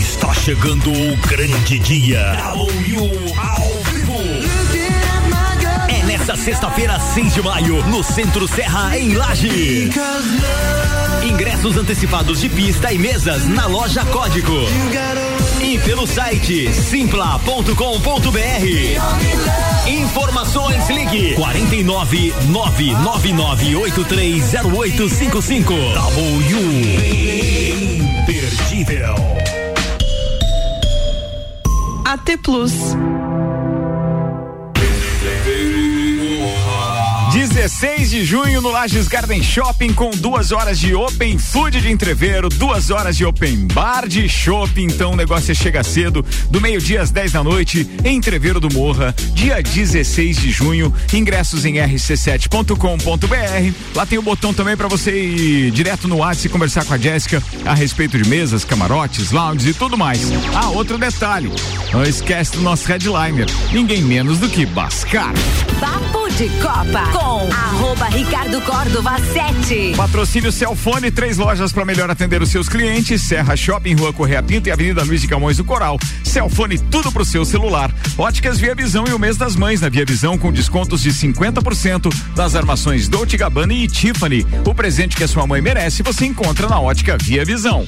Está chegando o grande dia. É nesta sexta-feira, 6 de maio, no Centro Serra, em Laje. Ingressos antecipados de pista e mesas na loja Código. E pelo site simpla.com.br. Informações ligue 49 999830855. W Plus. 16 de junho no Lages Garden Shopping com duas horas de Open Food de entreveiro, duas horas de Open Bar de Shopping. Então o negócio chega cedo, do meio-dia às 10 da noite, em Entreveiro do Morra, dia 16 de junho. Ingressos em rc7.com.br. Lá tem o botão também para você ir direto no WhatsApp e conversar com a Jéssica a respeito de mesas, camarotes, lounges e tudo mais. Ah, outro detalhe: não esquece do nosso headliner, ninguém menos do que Bascar. Papo de Copa com arroba Ricardo Córdova 7. Patrocínio Celfone, três lojas para melhor atender os seus clientes. Serra Shopping, Rua Correia Pinto e Avenida Luiz de Camões do Coral. Celfone, tudo pro seu celular. Óticas Via Visão e o mês das mães na Via Visão com descontos de 50% das armações Dolce Gabbana e Tiffany. O presente que a sua mãe merece você encontra na Ótica Via Visão.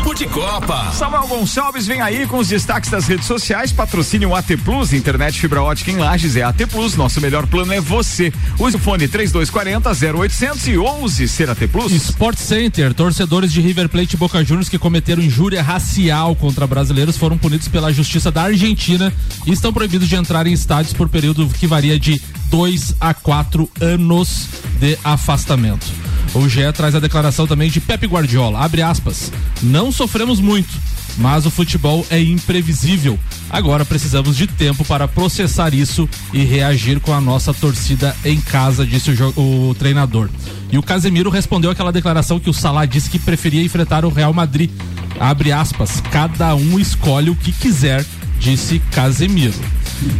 Papo de Copa. Samuel Gonçalves vem aí com os destaques das redes sociais. Patrocínio AT Plus, internet fibra ótica em Lages é AT Plus. Nosso melhor plano é você. Use o fone 3240 0800 e 11 ser AT Plus. Sport Center, torcedores de River Plate e Boca Juniors que cometeram injúria racial contra brasileiros foram punidos pela Justiça da Argentina e estão proibidos de entrar em estádios por período que varia de dois a quatro anos de afastamento. O GE traz a declaração também de Pepe Guardiola, abre aspas, não sofremos muito, mas o futebol é imprevisível. Agora precisamos de tempo para processar isso e reagir com a nossa torcida em casa, disse o, o treinador. E o Casemiro respondeu aquela declaração que o Salah disse que preferia enfrentar o Real Madrid. Abre aspas, cada um escolhe o que quiser, disse Casemiro.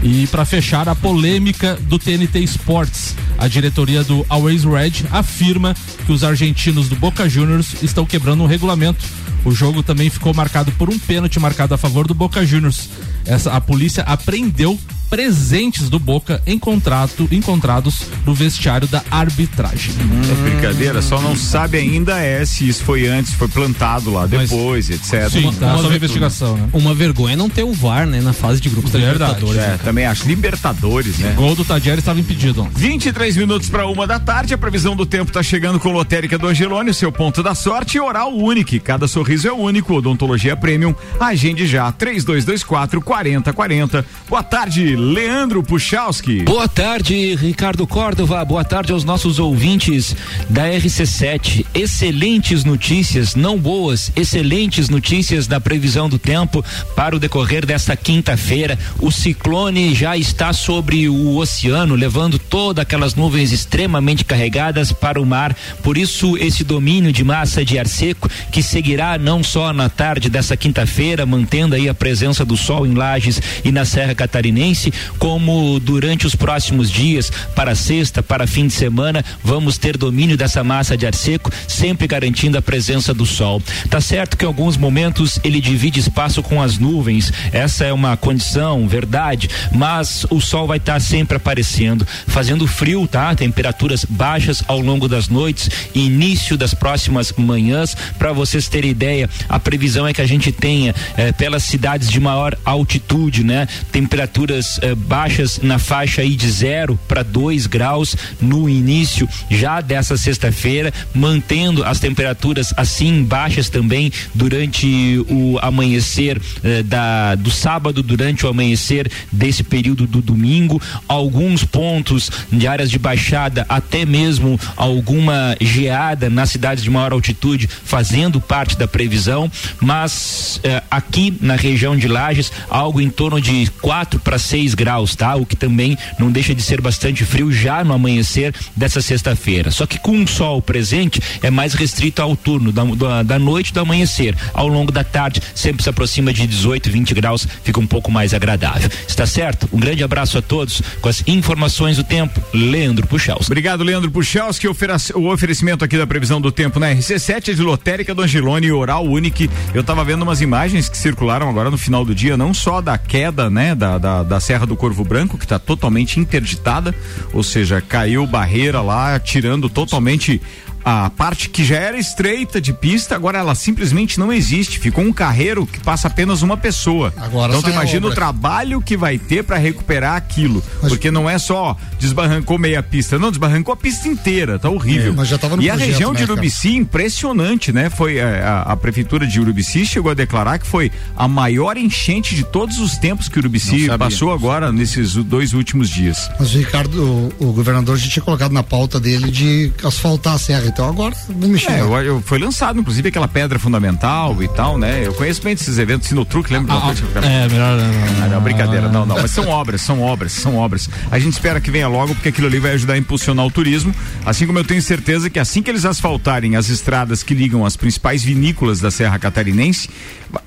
E para fechar a polêmica do TNT Sports, a diretoria do Always Red afirma que os argentinos do Boca Juniors estão quebrando um regulamento. O jogo também ficou marcado por um pênalti marcado a favor do Boca Juniors. Essa, a polícia apreendeu presentes do Boca em contrato, encontrados no vestiário da arbitragem. É brincadeira, só não sabe ainda é se isso foi antes, foi plantado lá depois, etc. Sim, Tá uma, ver- investigação, né? uma vergonha não ter o VAR, né, na fase de grupos da Libertadores. É, né, também acho. Libertadores, né? Gol do Tadieri estava impedido. ontem. 23 minutos para uma da tarde, a previsão do tempo está chegando com Lotérica do Angelone, o seu ponto da sorte e Oral Unique. Cada sorriso é único, odontologia premium. Agende já, 3224 4040. Boa tarde, Leandro Puchalski. Boa tarde, Ricardo Córdova. Boa tarde aos nossos ouvintes da RC7. Excelentes notícias, não boas, excelentes notícias da previsão do tempo para o decorrer desta quinta-feira. O ciclone já está sobre o oceano, levando todas aquelas nuvens extremamente carregadas para o mar. Por isso, esse domínio de massa de ar seco que seguirá não só na tarde dessa quinta-feira, mantendo aí a presença do sol em Lages e na Serra Catarinense, como durante os próximos dias, para sexta, para fim de semana, vamos ter domínio dessa massa de ar seco, sempre garantindo a presença do sol. Tá certo que em alguns momentos ele divide espaço com as nuvens, essa é uma condição, verdade, mas o sol vai estar sempre aparecendo, fazendo frio, tá? Temperaturas baixas ao longo das noites, início das próximas manhãs. Para vocês terem ideia, a previsão é que a gente tenha eh, pelas cidades de maior altitude, né? Temperaturas eh, baixas na faixa aí de 0 para 2 graus no início já dessa sexta-feira, mantendo as temperaturas assim baixas também durante o amanhecer eh, da do sábado, durante o amanhecer desse período do domingo, alguns pontos de áreas de baixada, até mesmo alguma geada nas cidades de maior altitude, fazendo parte da previsão, mas eh, aqui na região de Lages, algo em torno de 4 para 6 graus, tá? O que também não deixa de ser bastante frio já no amanhecer dessa sexta-feira. Só que com o sol presente é mais restrito ao turno da, da, da noite do amanhecer. Ao longo da tarde, sempre se aproxima de 18, 20 graus, fica um pouco mais agradável. Está certo? Um grande abraço a todos com as informações do tempo. Leandro Puxaus. Obrigado, Leandro Puchalski. Oferece- O oferecimento aqui da previsão do tempo na RC7 é de Lotérica do Angelone e Oral Unique. Eu tava vendo umas imagens que circularam agora no final do dia, não só da queda, né, da, da, da Serra do Corvo Branco, que está totalmente interditada, ou seja, caiu barreira lá, tirando totalmente a parte que já era estreita de pista, agora ela simplesmente não existe. Ficou um carreiro que passa apenas uma pessoa. Agora então tu a imagina o trabalho que vai ter para recuperar aquilo, porque não é só desbarrancou meia pista, não, desbarrancou a pista inteira, tá horrível. É, mas já tava no e a projeto, região né, de cara? Urubici, impressionante, né? Foi é, a, a prefeitura de Urubici chegou a declarar que foi a maior enchente de todos os tempos que Urubici sabia. passou agora nesses dois últimos dias. Mas o Ricardo, o, o governador já tinha colocado na pauta dele de asfaltar a serra, então agora mexer. É, eu, eu- foi lançado, inclusive, aquela pedra fundamental e tal, né? Eu conheço bem esses eventos, Sinotruc, lembra? Ah, Ah, é, melhor. Ah, não, brincadeira, não, não. Mas são obras, são obras, são obras. A gente espera que venha logo, porque aquilo ali vai ajudar a impulsionar o turismo. Assim como eu tenho certeza que assim que eles asfaltarem as estradas que ligam as principais vinícolas da Serra Catarinense,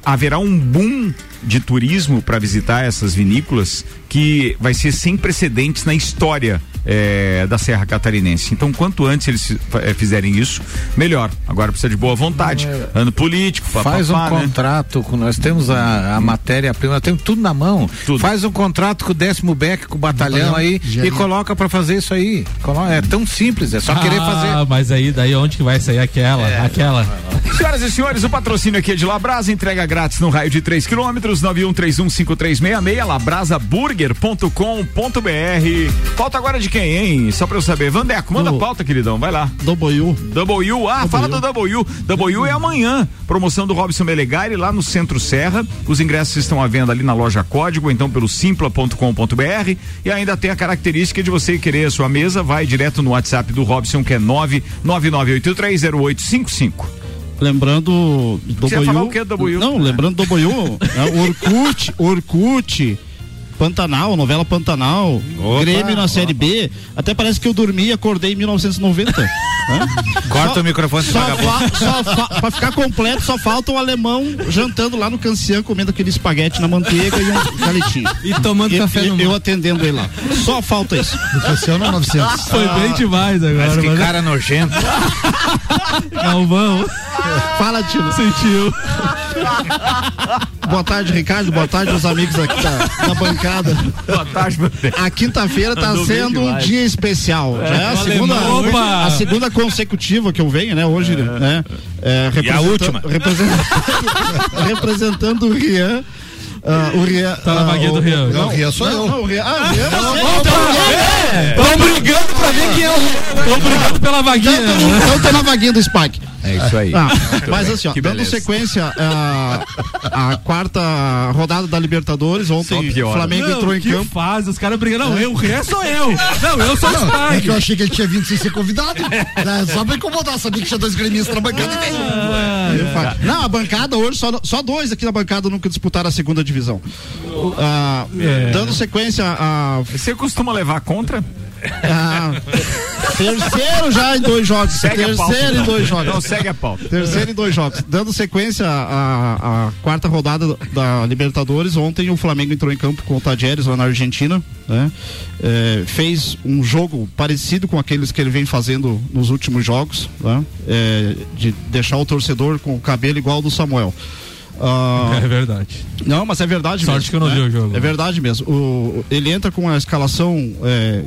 haverá um boom de turismo para visitar essas vinícolas que vai ser sem precedentes na história eh, da Serra Catarinense. Então, quanto antes eles eh, fizerem isso, melhor. Agora precisa de boa vontade. Ano político, Faz um papapá, né? contrato com nós temos a, a matéria-prima, nós temos tudo na mão. Faz um contrato com o décimo Beck, com o batalhão Batalhão, aí e coloca pra fazer isso aí. É tão simples, é só querer fazer. Ah, mas aí, daí onde que vai sair aquela? Aquela. Senhoras e senhores, o patrocínio aqui é de Labrasa, entrega grátis no raio de 3 quilômetros, 91315366, labrasaburger.com.br. Pauta agora de quem, hein? Só pra eu saber. Vandeco, manda a pauta, queridão, vai lá. W. W, ah, fala do W. W é amanhã. Promoção do Robson Melegari lá no Centro Serra. Os ingressos estão à venda ali na loja Código, então pelo simpla.com.br. E ainda tem a característica de você querer a sua mesa, vai direto no WhatsApp do Robson, que é 999830855. Lembrando do Você W? Não, lembrando do Boiú, né, Orkut, Orkut, Pantanal, novela Pantanal, Opa, Grêmio na ó. Série B. Até parece que eu dormi e acordei em 1990. né? Corta Só- o microfone, só fa, só fa, Pra ficar completo, só falta o alemão jantando lá no Cancian, comendo aquele espaguete na manteiga e um galetinho. E tomando Eu- café eu, no eu atendendo ele lá. Só falta isso. Cassiano 900. Foi bem demais agora. Mas que mas- cara nojento. Galvão. Fala, tio. Sentiu. Boa tarde, Ricardo. Boa tarde, os amigos aqui da, da bancada. Boa tarde, A quinta-feira tá Andou bem sendo um dia especial. Já é a segunda, a segunda consecutiva que eu venho, né? Hoje, né? é, E a última. representa- representando o Rian. ah, o Rian. Tá na ah, vaguinha do o- Rian. Não, o Rian sou Não, eu. não, o Rian. Ah, o Rian. Estão brigando pra ver quem é o. Estão brigando pela vaguinha. Então tô na vaguinha do Spike. É isso aí. Ah, mas bem. assim, ó, Que dando beleza. sequência a, a quarta rodada da Libertadores, ontem o Flamengo Não, entrou em que campo. faz? Os caras brigando. Não, eu, o Ré sou eu. Não, eu sou o É que Spike. eu achei que ele tinha vindo sem ser convidado. né? Só pra incomodar, sabia que tinha dois gremistas na bancada e. Ah, Não, a bancada hoje, só, só dois aqui na bancada nunca disputaram a segunda divisão. Ah, É. Dando sequência a, Você costuma levar contra? A- Terceiro já em dois jogos. Segue terceiro em dois jogos. Não, segue a pauta. Terceiro em dois jogos. Dando sequência à, à quarta rodada da Libertadores, ontem o Flamengo entrou em campo com o Tajeres lá na Argentina. né? É, fez um jogo parecido com aqueles que ele vem fazendo nos últimos jogos, né? É, de deixar o torcedor com o cabelo igual ao do Samuel. Ah, É verdade. não, mas é verdade Sorte mesmo. que eu não né? vi o jogo. É verdade mesmo. O, ele entra com a escalação. é,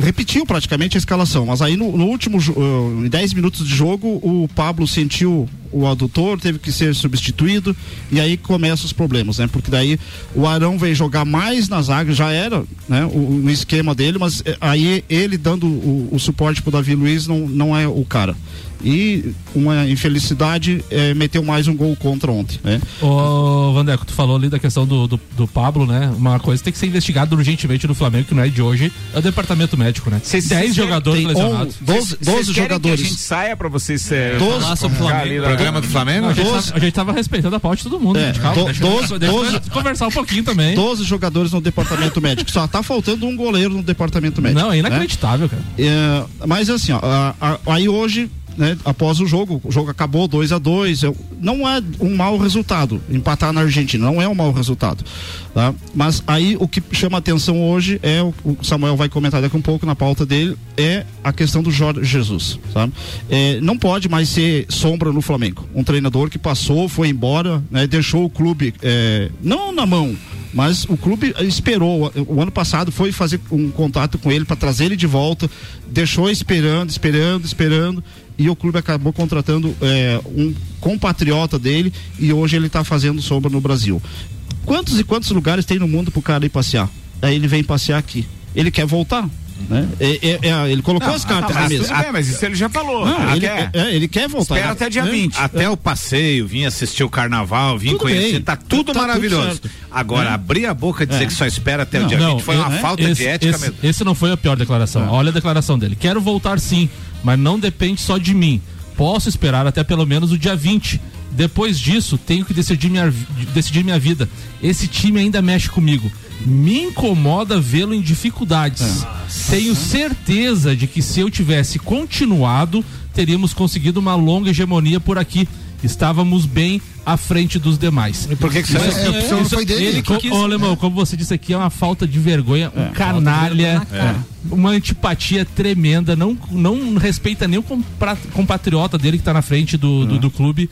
repetiu praticamente a escalação, mas aí no, no último, uh, em 10 minutos de jogo, o Pablo sentiu o adutor, teve que ser substituído, e aí começam os problemas, né? Porque daí o Arão veio jogar mais na zaga, já era né, o, o esquema dele, mas eh, aí ele dando o, o suporte pro Davi Luiz não, não é o cara. E uma infelicidade é, meteu mais um gol contra ontem, né? Ô, Vandeco, tu falou ali da questão do, do, do Pablo, né? Uma coisa tem que ser investigada urgentemente no Flamengo, que não é de hoje, é o departamento médico, né? Cês- 10 cês jogadores lesionados. 11, 12, Vocês 12 querem Que a jogadores. gente saia pra vocês é, Doze. Falar sobre o Flamengo. Programa do Flamengo? A gente, tava, a gente tava respeitando a pauta de todo mundo, É, gente. Calma, do- deixa, doze- deixa eu doze- conversar um pouquinho também. 12 jogadores no departamento médico. Só tá faltando um goleiro no departamento médico. Não, é né? inacreditável, cara. É, mas assim, ó, a- a- aí hoje, né, após o jogo, o jogo acabou 2 a 2 eu- não é um mau resultado empatar na Argentina, não é um mau resultado. tá? Mas aí o que chama atenção hoje é, o, o Samuel vai comentar daqui um pouco na pauta dele, é a questão do Jorge Jesus. Sabe? É, não pode mais ser sombra no Flamengo. Um treinador que passou, foi embora, né, deixou o clube é, não na mão, mas o clube esperou. O ano passado foi fazer um contato com ele para trazer ele de volta, deixou esperando, esperando, esperando. E o clube acabou contratando é, um compatriota dele e hoje ele está fazendo sombra no Brasil. Quantos e quantos lugares tem no mundo pro cara ir passear? Aí ele vem passear aqui. Ele quer voltar. Né? É, é, é, ele colocou Não, as cartas mas na tudo mesa. bem, mas isso ele já falou. Não, ele, quer. é, ele quer voltar. Espera até dia É. 20. Até o passeio, vim assistir o carnaval, vim Tudo conhecer, bem. tá tudo Tá tudo maravilhoso. certo. Agora, É. abrir a boca e dizer É. que só espera até o Não, dia não, 20 foi uma é, falta esse, de ética esse, mesmo. Esse não foi a pior declaração. Olha a declaração dele. Quero voltar sim, mas não depende só de mim. Posso esperar até pelo menos o dia 20. Depois disso, tenho que decidir minha, decidir minha vida. Esse time ainda mexe comigo. Me incomoda vê-lo em dificuldades. Tenho certeza de que se eu tivesse continuado, teríamos conseguido uma longa hegemonia por aqui. Estávamos bem à frente dos demais. E por que, que você Isso- É, a opção isso- foi dele. Ele, que quis, Ô, Alemão, como você disse aqui, é uma falta de vergonha, um canalha, É. uma antipatia tremenda, não, não respeita nem o compatriota dele que tá na frente do, do, do clube.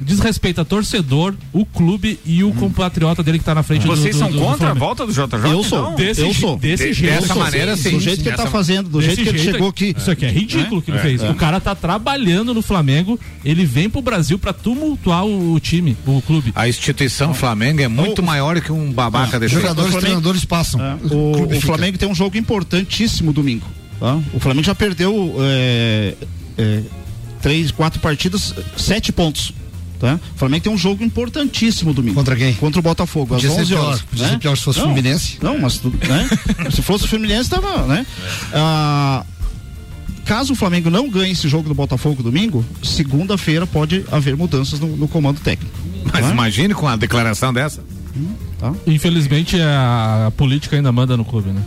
Desrespeita torcedor, o clube e o compatriota dele que tá na frente do Vocês do, são do, do contra a volta do JJ? Eu sou. então? Desse, eu sou. desse De- jeito. dessa maneira, sim. Do jeito que ele tá fazendo, do jeito que ele chegou aqui. Isso aqui é ridículo É? que ele É. fez. É. O cara tá trabalhando no Flamengo, ele vem pro Brasil pra tumultuar o, o time, o clube. A instituição Flamengo é muito maior que um babaca desse. O Flamengo- passam. É, o, o Flamengo tem um jogo importantíssimo domingo. tá? O Flamengo já perdeu é, é, três, quatro partidas, sete pontos. Tá? O Flamengo tem um jogo importantíssimo domingo. Contra quem? Contra o Botafogo, às Podia ser 11 pior, horas. podia né? ser pior se fosse Não, Fluminense. Não, mas né? se fosse o Fluminense, tava, né? Ah, caso o Flamengo não ganhe esse jogo do Botafogo domingo, segunda-feira pode haver mudanças no, no comando técnico. Mas Tá? imagine com a declaração dessa. Infelizmente a, a política ainda manda no clube, né?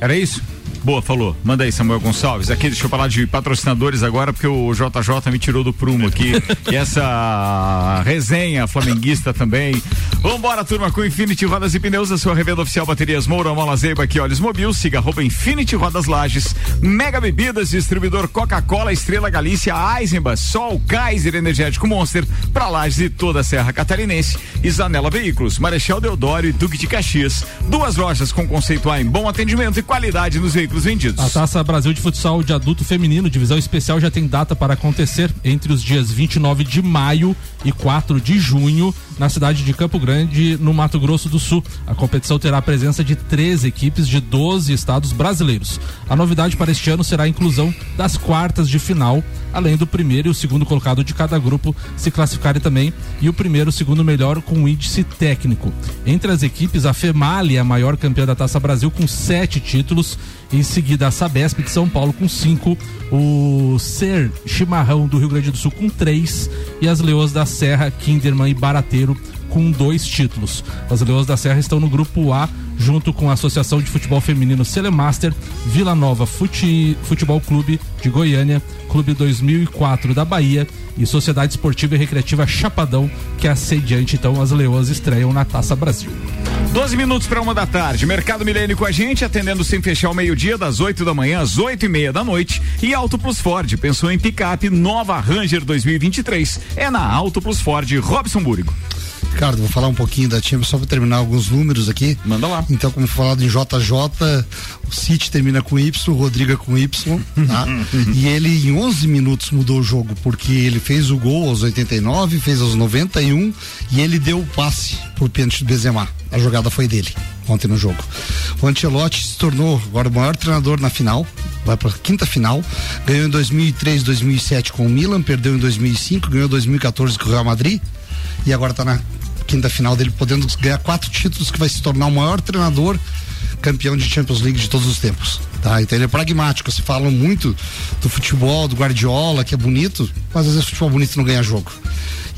Era isso? Boa, falou. Manda aí, Samuel Gonçalves. Aqui, deixa eu falar de patrocinadores agora, porque o JJ me tirou do prumo aqui. e essa resenha flamenguista também. Vambora, turma, com Infinity Rodas e Pneus, a sua revenda oficial Baterias Moura, Mola Zeiba, aqui, Olhos Mobil. Siga arroba Infinity Rodas Lages. Mega Bebidas, distribuidor Coca-Cola, Estrela Galícia, Eisenbach, Sol, Kaiser Energético Monster, pra Lages e toda a Serra Catarinense. E Zanela Veículos, Marechal Deodoro e Duque de Caxias. Duas lojas com conceito A em bom atendimento e qualidade nos veículos vendidos. A Taça Brasil de Futsal de Adulto Feminino, divisão especial, já tem data para acontecer entre os dias 29 de maio e 4 de junho, na cidade de Campo Grande, no Mato Grosso do Sul. A competição terá a presença de 13 equipes de 12 estados brasileiros. A novidade para este ano será a inclusão das quartas de final, além do primeiro e o segundo colocado de cada grupo se classificarem também, e o primeiro e o segundo melhor com índice técnico. Entre as equipes, a Female é a maior campeã da Taça Brasil com sete títulos. Em seguida, a Sabesp de São Paulo com cinco, o Ser Chimarrão do Rio Grande do Sul com três e as Leoas da Serra, Kinderman e Barateiro Janeiro com dois títulos. As Leoas da Serra estão no grupo A, junto com a Associação de Futebol Feminino Celemaster, Vila Nova Fute, Futebol Clube de Goiânia, Clube 2004 da Bahia e Sociedade Esportiva e Recreativa Chapadão, que é sediante. Então, as Leoas estreiam na Taça Brasil. 12 minutos para uma da tarde. Mercado Milênio com a gente, atendendo sem fechar o meio-dia, das 8 da manhã às 8 e meia da noite. E Auto Plus Ford, pensou em picape nova Ranger 2023. É na Auto Plus Ford, Robson Búrigo. Ricardo, vou falar um pouquinho da Champions só para terminar alguns números aqui. Manda lá. Então, como falado em JJ, o City termina com Y, o Rodrigo é com Y, tá? e ele em 11 minutos mudou o jogo, porque ele fez o gol aos 89, fez aos 91 e ele deu o passe pro pênalti do Benzema. A jogada foi dele ontem no jogo. O Ancelotti se tornou agora o maior treinador na final, vai para quinta final. Ganhou em 2003, 2007 com o Milan, perdeu em 2005, ganhou em 2014 com o Real Madrid e agora está na quinta final dele, podendo ganhar quatro títulos, que vai se tornar o maior treinador campeão de Champions League de todos os tempos. Tá? Então ele é pragmático. Se falam muito do futebol, do Guardiola, que é bonito, mas às vezes o futebol bonito não ganha jogo.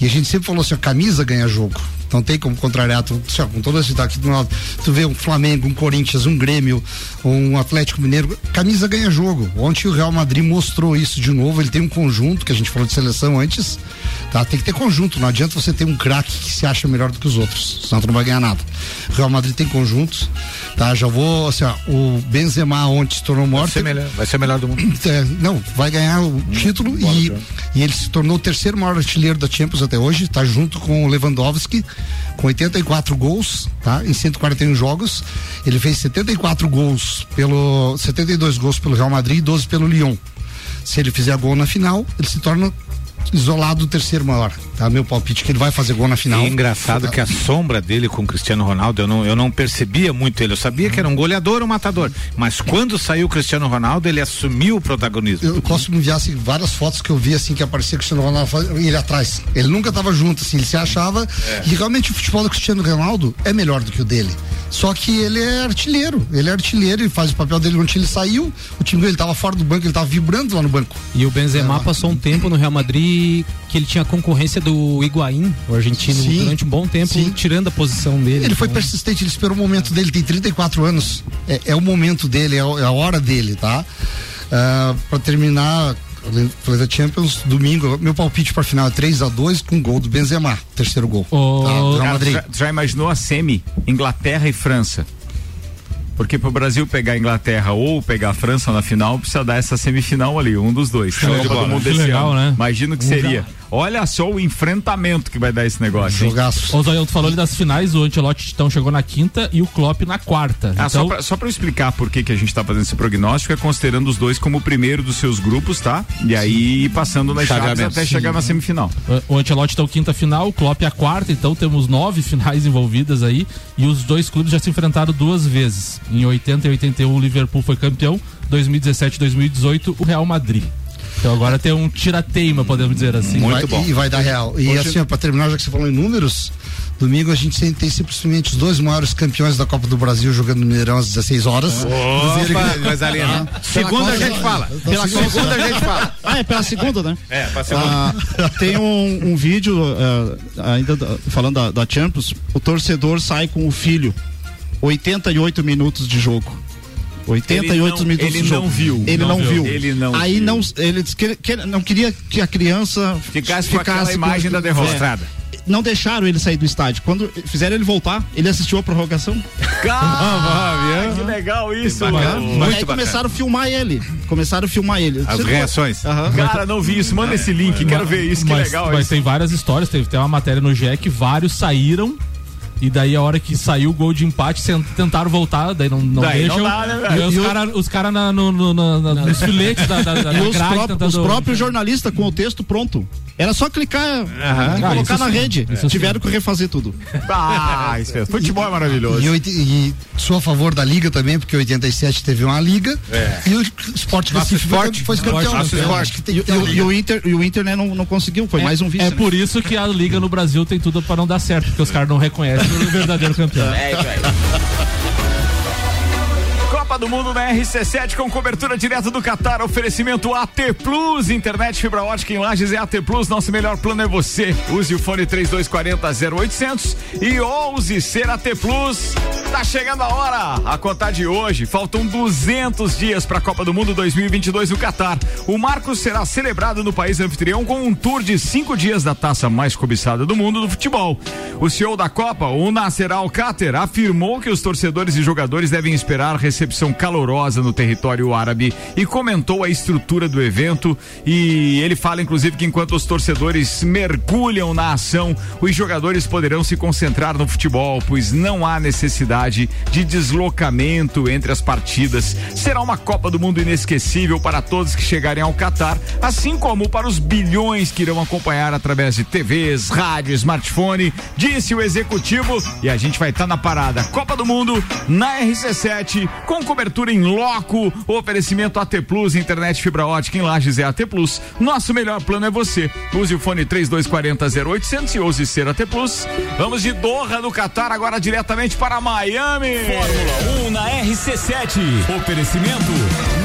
E a gente sempre falou assim: a camisa ganha jogo. Não tem como contrariar, tu, com todo esse daqui do lado. Tu vê um Flamengo, um Corinthians, um Grêmio, um Atlético Mineiro, camisa ganha jogo. Ontem o Real Madrid mostrou isso de novo. Ele tem um conjunto, que a gente falou de seleção antes, tá? Tem que ter conjunto. Não adianta você ter um craque que se acha melhor do que os outros, senão tu não vai ganhar nada. O Real Madrid tem conjunto, tá? Já vou, assim, ó, o Benzema ontem se tornou morto. Vai ser melhor, vai ser melhor do mundo. É, não, vai ganhar o título e, e ele se tornou o terceiro maior artilheiro da Champions até hoje, tá junto com o Lewandowski, com 84 gols, tá? Em 141 jogos. Ele fez 74 gols pelo 72 gols pelo Real Madrid e 12 pelo Lyon. Se ele fizer gol na final, ele se torna isolado o terceiro maior, tá? Meu palpite que ele vai fazer gol na final. É engraçado que a sombra dele com o Cristiano Ronaldo, eu não, eu não percebia muito ele. Eu sabia que era um goleador, um matador. Mas quando saiu o Cristiano Ronaldo, ele assumiu o protagonismo. Eu posso me enviar assim, várias fotos que eu vi assim que aparecia o Cristiano Ronaldo ele atrás. Ele nunca estava junto, assim, ele se achava. É. E realmente o futebol do Cristiano Ronaldo é melhor do que o dele. Só que ele é artilheiro. Ele é artilheiro, ele faz o papel dele onde ele saiu. O time dele estava fora do banco, ele estava vibrando lá no banco. E o Benzema passou um tempo no Real Madrid que ele tinha concorrência do Higuaín, o argentino, Sim. durante um bom tempo, tirando a posição dele. Ele foi Então, persistente, ele esperou o momento dele, tem 34 anos. É, é o momento dele, é, é a hora dele, tá? Ah, pra terminar, da Champions, domingo, meu palpite pra final é 3 a 2 com gol do Benzema, terceiro gol. Tá? do Real Madrid. já, já imaginou a semi? Inglaterra e França. Porque pro Brasil pegar a Inglaterra ou pegar a França na final, precisa dar essa semifinal ali, um dos dois. Show de. Mundo desse legal, ano. né? Imagina o que seria. Olha só o enfrentamento que vai dar esse negócio. Ô, Zoião, tu falou ali das finais, o Ancelotti então chegou na quinta e o Klopp na quarta. Ah, só, então, pra, só pra eu explicar por que, que a gente tá fazendo esse prognóstico, é considerando os dois como o primeiro dos seus grupos, tá? E aí passando nas chaves Chaveamento. até chegar na semifinal. O Ancelotti então quinta final, o Klopp a quarta, então temos nove finais envolvidas aí e os dois clubes já se enfrentaram duas vezes. Em 80 e 81 o Liverpool foi campeão, 2017 e 2018 o Real Madrid. Então agora tem um tirateima, podemos dizer assim. Vai- E vai dar real. E Hoje- assim, ó, pra terminar, já que você falou em números, domingo a gente tem, tem simplesmente os dois maiores campeões da Copa do Brasil jogando no Mineirão às 16 horas. E- coisa linda. Ah, Segunda pela a gente fala. Pela Segunda Copa- a gente fala. Ah, é pela segunda, né? É, pra segunda. Ah, tem um, um vídeo, ah, ainda da- falando da, da Champions, o torcedor sai com o filho. 88 minutos de jogo. 88 Ele não- minutos ele não viu. Ele Não não, viu. viu. Ele não Aí viu. não, ele disse que, que não queria que a criança Ficasse com aquela imagem da derrota. É. Não deixaram ele sair do estádio. Quando fizeram ele voltar, ele assistiu a prorrogação. Cara, que legal isso, Bacana. mano. E aí começaram a filmar ele. Começaram a filmar ele. As Você- reações. Aham. Cara, não vi isso. Manda esse link, quero ver isso, que mas, legal Mas isso. tem várias histórias, teve tem uma matéria no GE que vários saíram. E daí a hora que saiu o gol de empate, tentaram voltar, daí não, não Daí não deixam. dá, né, e os E caras os cara na- no, no- na- na- nos filetes da, da, da E os, grade pró- tentando- os próprios jornalistas com o texto pronto. Era só clicar e Ah, colocar isso na sim. rede. Isso sim. Tiveram que refazer tudo. Ah, isso é. Futebol é maravilhoso. E, e sou a favor da liga também, porque 87 teve uma liga. É. E o Esporte Nosso Recife foi- campeão. Nosso né? esporte. Acho que tem E, e- e o Inter, e o Inter né, não, não conseguiu, foi mais um vice. É né? por isso que a liga no Brasil tem tudo pra não dar certo, porque os caras não reconhecem verdadeiro campeão. É isso aí. Do Mundo na RC7 com cobertura direto do Qatar. Oferecimento AT Plus, internet fibra ótica em Lages é AT Plus. Nosso melhor plano é você. Use o fone 3240 0800 e ouse ser AT Plus. Tá chegando a hora. A contar de hoje. Faltam 200 dias para a Copa do Mundo 2022 no Qatar. O marco será celebrado no país anfitrião com um tour de cinco dias da taça mais cobiçada do mundo do futebol. O CEO da Copa, o Nasser Al-Khater, afirmou que os torcedores e jogadores devem esperar recepção calorosa no território árabe e comentou a estrutura do evento e ele fala inclusive que enquanto os torcedores mergulham na ação, os jogadores poderão se concentrar no futebol, pois não há necessidade de deslocamento entre as partidas. Será uma Copa do Mundo inesquecível para todos que chegarem ao Catar, assim como para os bilhões que irão acompanhar através de TVs, rádio, smartphone, disse o executivo. E a gente vai estar na parada Copa do Mundo na RC7 com em loco. Oferecimento AT Plus, internet fibra ótica em Lages é AT Plus. Nosso melhor plano é você. Use o fone 3240 0800 e use ser AT Plus. Vamos de Doha no Catar agora diretamente para Miami. Fórmula 1 na RC7. Oferecimento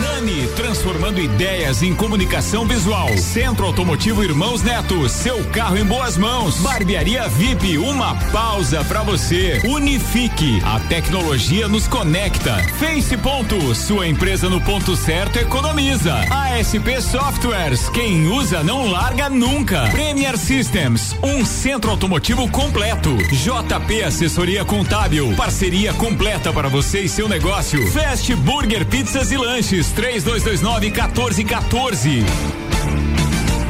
Nani, transformando ideias em comunicação visual. Centro Automotivo Irmãos Neto, seu carro em boas mãos. Barbearia VIP, uma pausa pra você. Unifique, a tecnologia nos conecta. Face Ponto, sua empresa no ponto certo economiza. ASP Softwares, quem usa não larga nunca. Premier Systems, um centro automotivo completo. JP Assessoria Contábil, parceria completa para você e seu negócio. Fast Burger Pizzas e Lanches, 3229 1414.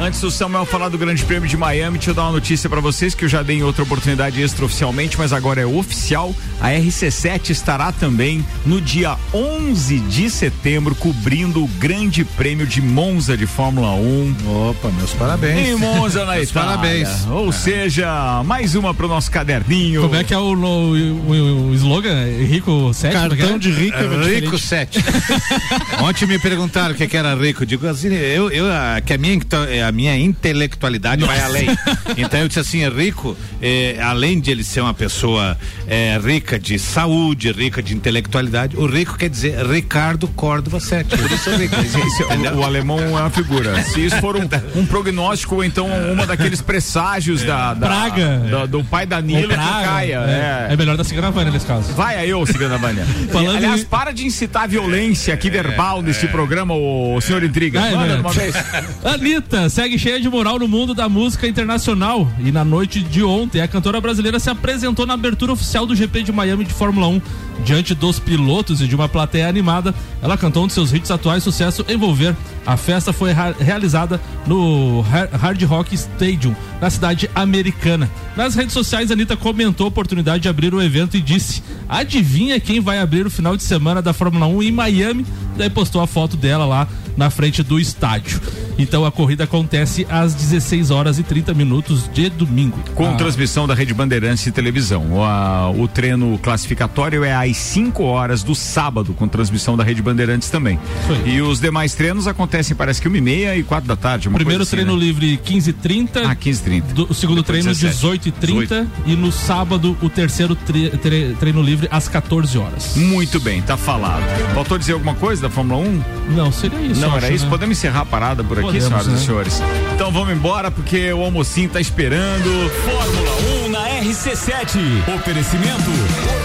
Antes do Samuel falar do Grande Prêmio de Miami, deixa eu dar uma notícia para vocês que eu já dei em outra oportunidade extraoficialmente, mas agora é oficial. A RC7 estará também no dia 11 de setembro cobrindo o Grande Prêmio de Monza de Fórmula 1. Opa, meus parabéns. Em Monza, na Meus Itália. parabéns. Ou seja, mais uma pro nosso caderninho. Como é que é o, o, o- o slogan? Rico 7? Cartão de rico é Rico 7. Ontem me perguntaram o que, que era rico. Eu Digo assim, eu, eu, a, que a minha, into- a minha intelectualidade vai além. Então eu disse assim, rico, é, além de ele ser uma pessoa é, rica de saúde, rica de intelectualidade, o rico quer dizer Ricardo Córdova 7. Por isso é rico. O, o alemão é uma figura. Se isso for um, um prognóstico então uma daqueles presságios da, da- Praga. da- do pai da Nila Ou que caia. É, É. é melhor da Cigana Vânia nesse caso. Vai aí, ô Cigana Vânia. Falando Aliás, em- para de incitar a violência aqui verbal nesse programa, o senhor Intriga. É Manda uma vez. Anitta segue cheia de moral no mundo da música internacional. E na noite de ontem, a cantora brasileira se apresentou na abertura oficial do GP de Miami de Fórmula 1. Diante dos pilotos e de uma plateia animada, ela cantou um de seus hits atuais sucesso Envolver. A festa foi realizada no Har- Hard Rock Stadium, na cidade americana. Nas redes sociais, Anitta comentou a oportunidade de abrir o evento e disse: Adivinha quem vai abrir o final de semana da Fórmula 1 em Miami? Daí postou a foto dela lá na frente do estádio. Então a corrida acontece às 16 horas e 30 minutos de domingo. Com Ah, transmissão da Rede Bandeirantes de televisão. O, a- o treino classificatório é às 5 horas do sábado, com transmissão da Rede Bandeirantes também. E os demais treinos acontecem, parece que 1 e meia e 4 da tarde. Primeiro assim, treino né? livre 15h30. Ah, 15h30. Do, o segundo Depois treino 17. 18h30. E no sábado, o terceiro tre- tre- treino livre às 14 horas. Muito bem, tá falado. Faltou dizer alguma coisa da Fórmula 1? Não, seria isso. Não, eu era acho, isso. né? Podemos encerrar a parada por aqui, Podemos, senhoras né? e senhores. Então vamos embora, porque o almocinho tá esperando. Fórmula 1 na RC7. Oferecimento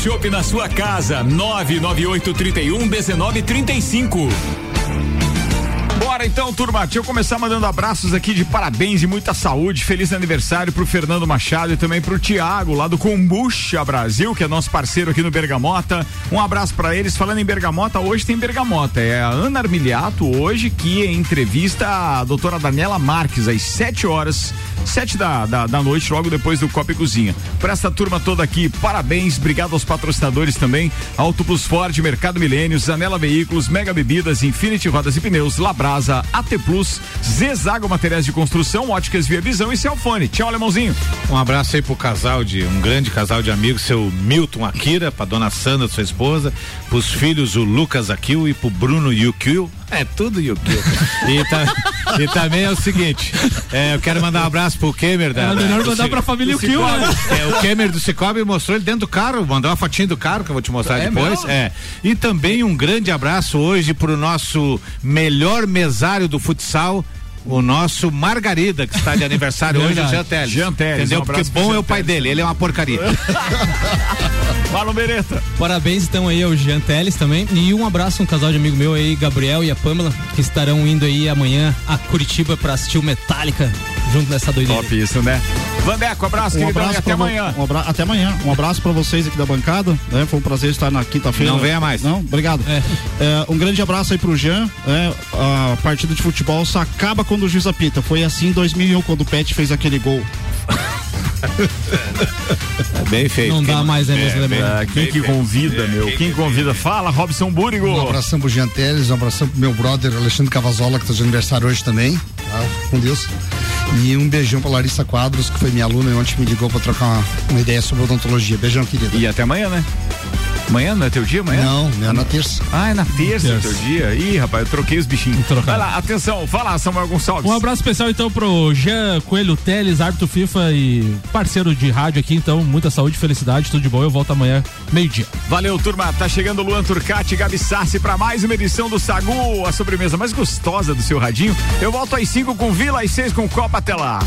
shopping na sua casa. 998 31 19 35. Bora então, turma. Deixa eu começar mandando abraços aqui de parabéns e muita saúde. Feliz aniversário pro Fernando Machado e também pro Tiago, lá do Kombucha Brasil, que é nosso parceiro aqui no Bergamota. Um abraço pra eles. Falando em Bergamota, hoje tem Bergamota. É a Ana Armiliato hoje que entrevista a doutora Daniela Marques às 7 horas, 7 da, da, da noite, logo depois do Copa e Cozinha. Pra essa turma toda aqui, parabéns. Obrigado aos patrocinadores também. Auto Plus Ford, Mercado Milênio, Zanela Veículos, Mega Bebidas, Infinity Rodas e Pneus, Labrasa, AT Plus, Zezago Materiais de Construção, Óticas Via Visão e Celfone. Tchau, alemãozinho. Um abraço aí pro casal de um grande casal de amigos, seu Milton Akira, pra dona Sandra, sua esposa, pros filhos o Lucas Akil e pro Bruno Yukio. É tudo Yukio. e, ta- e também é o seguinte, é, eu quero mandar um abraço pro Kemer da. É melhor mandar pra família Yukio, né? É, o Kemer do Cicobi mostrou ele dentro do carro, mandou uma fotinha do carro que eu vou te mostrar É depois. É. E também um grande abraço hoje pro nosso melhor mesário do futsal. O nosso Margarida, que está de aniversário hoje, o. Jean Teles. Jean Teles, Entendeu? um Porque bom é o pai dele, ele é uma porcaria. Fala, Bereta. Parabéns então aí ao Jean Teles também. E um abraço, um casal de amigo meu aí, Gabriel e a Pamela, que estarão indo aí amanhã a Curitiba pra assistir o Metallica junto nessa doideira. Top isso, né? Vandeco, abraço, Um queridão, e abraço até amanhã. um abra- até amanhã. Um abraço pra vocês aqui da bancada. né? Foi um prazer estar na quinta-feira. Não venha mais. Não, obrigado. É, um grande abraço aí pro Jean. É, a partida de futebol só acaba quando o juiz apita. Foi assim em 2001 quando o Pet fez aquele gol. É bem feito. Não dá mais, né, meus alemães? Ah, quem que convida, meu? Quem convida? Fala, Robson Búrigo. Um abração pro Jean Teles, um abração pro meu brother Alexandre Cavazola, que tá de aniversário hoje também. Tá? Com Deus. E um beijão pra Larissa Quadros, que foi minha aluna e ontem me ligou pra trocar uma, uma ideia sobre odontologia. Beijão, querida. E até amanhã, né? Amanhã não é teu dia amanhã? Não, é na terça. Ah, é na terça, Terça. teu dia. Ih, rapaz, eu troquei os bichinhos. Vai lá, atenção, fala, Samuel Gonçalves. Um abraço especial então pro Jean Coelho Teles, árbitro FIFA e parceiro de rádio aqui, então muita saúde, felicidade, tudo de bom. Eu volto amanhã, meio-dia. Valeu, turma. Tá chegando o Luan Turcati Gabi Sassi pra mais uma edição do Sagu, a sobremesa mais gostosa do seu radinho. Eu volto às 5 com Vila, às 6 com Copa. Até lá.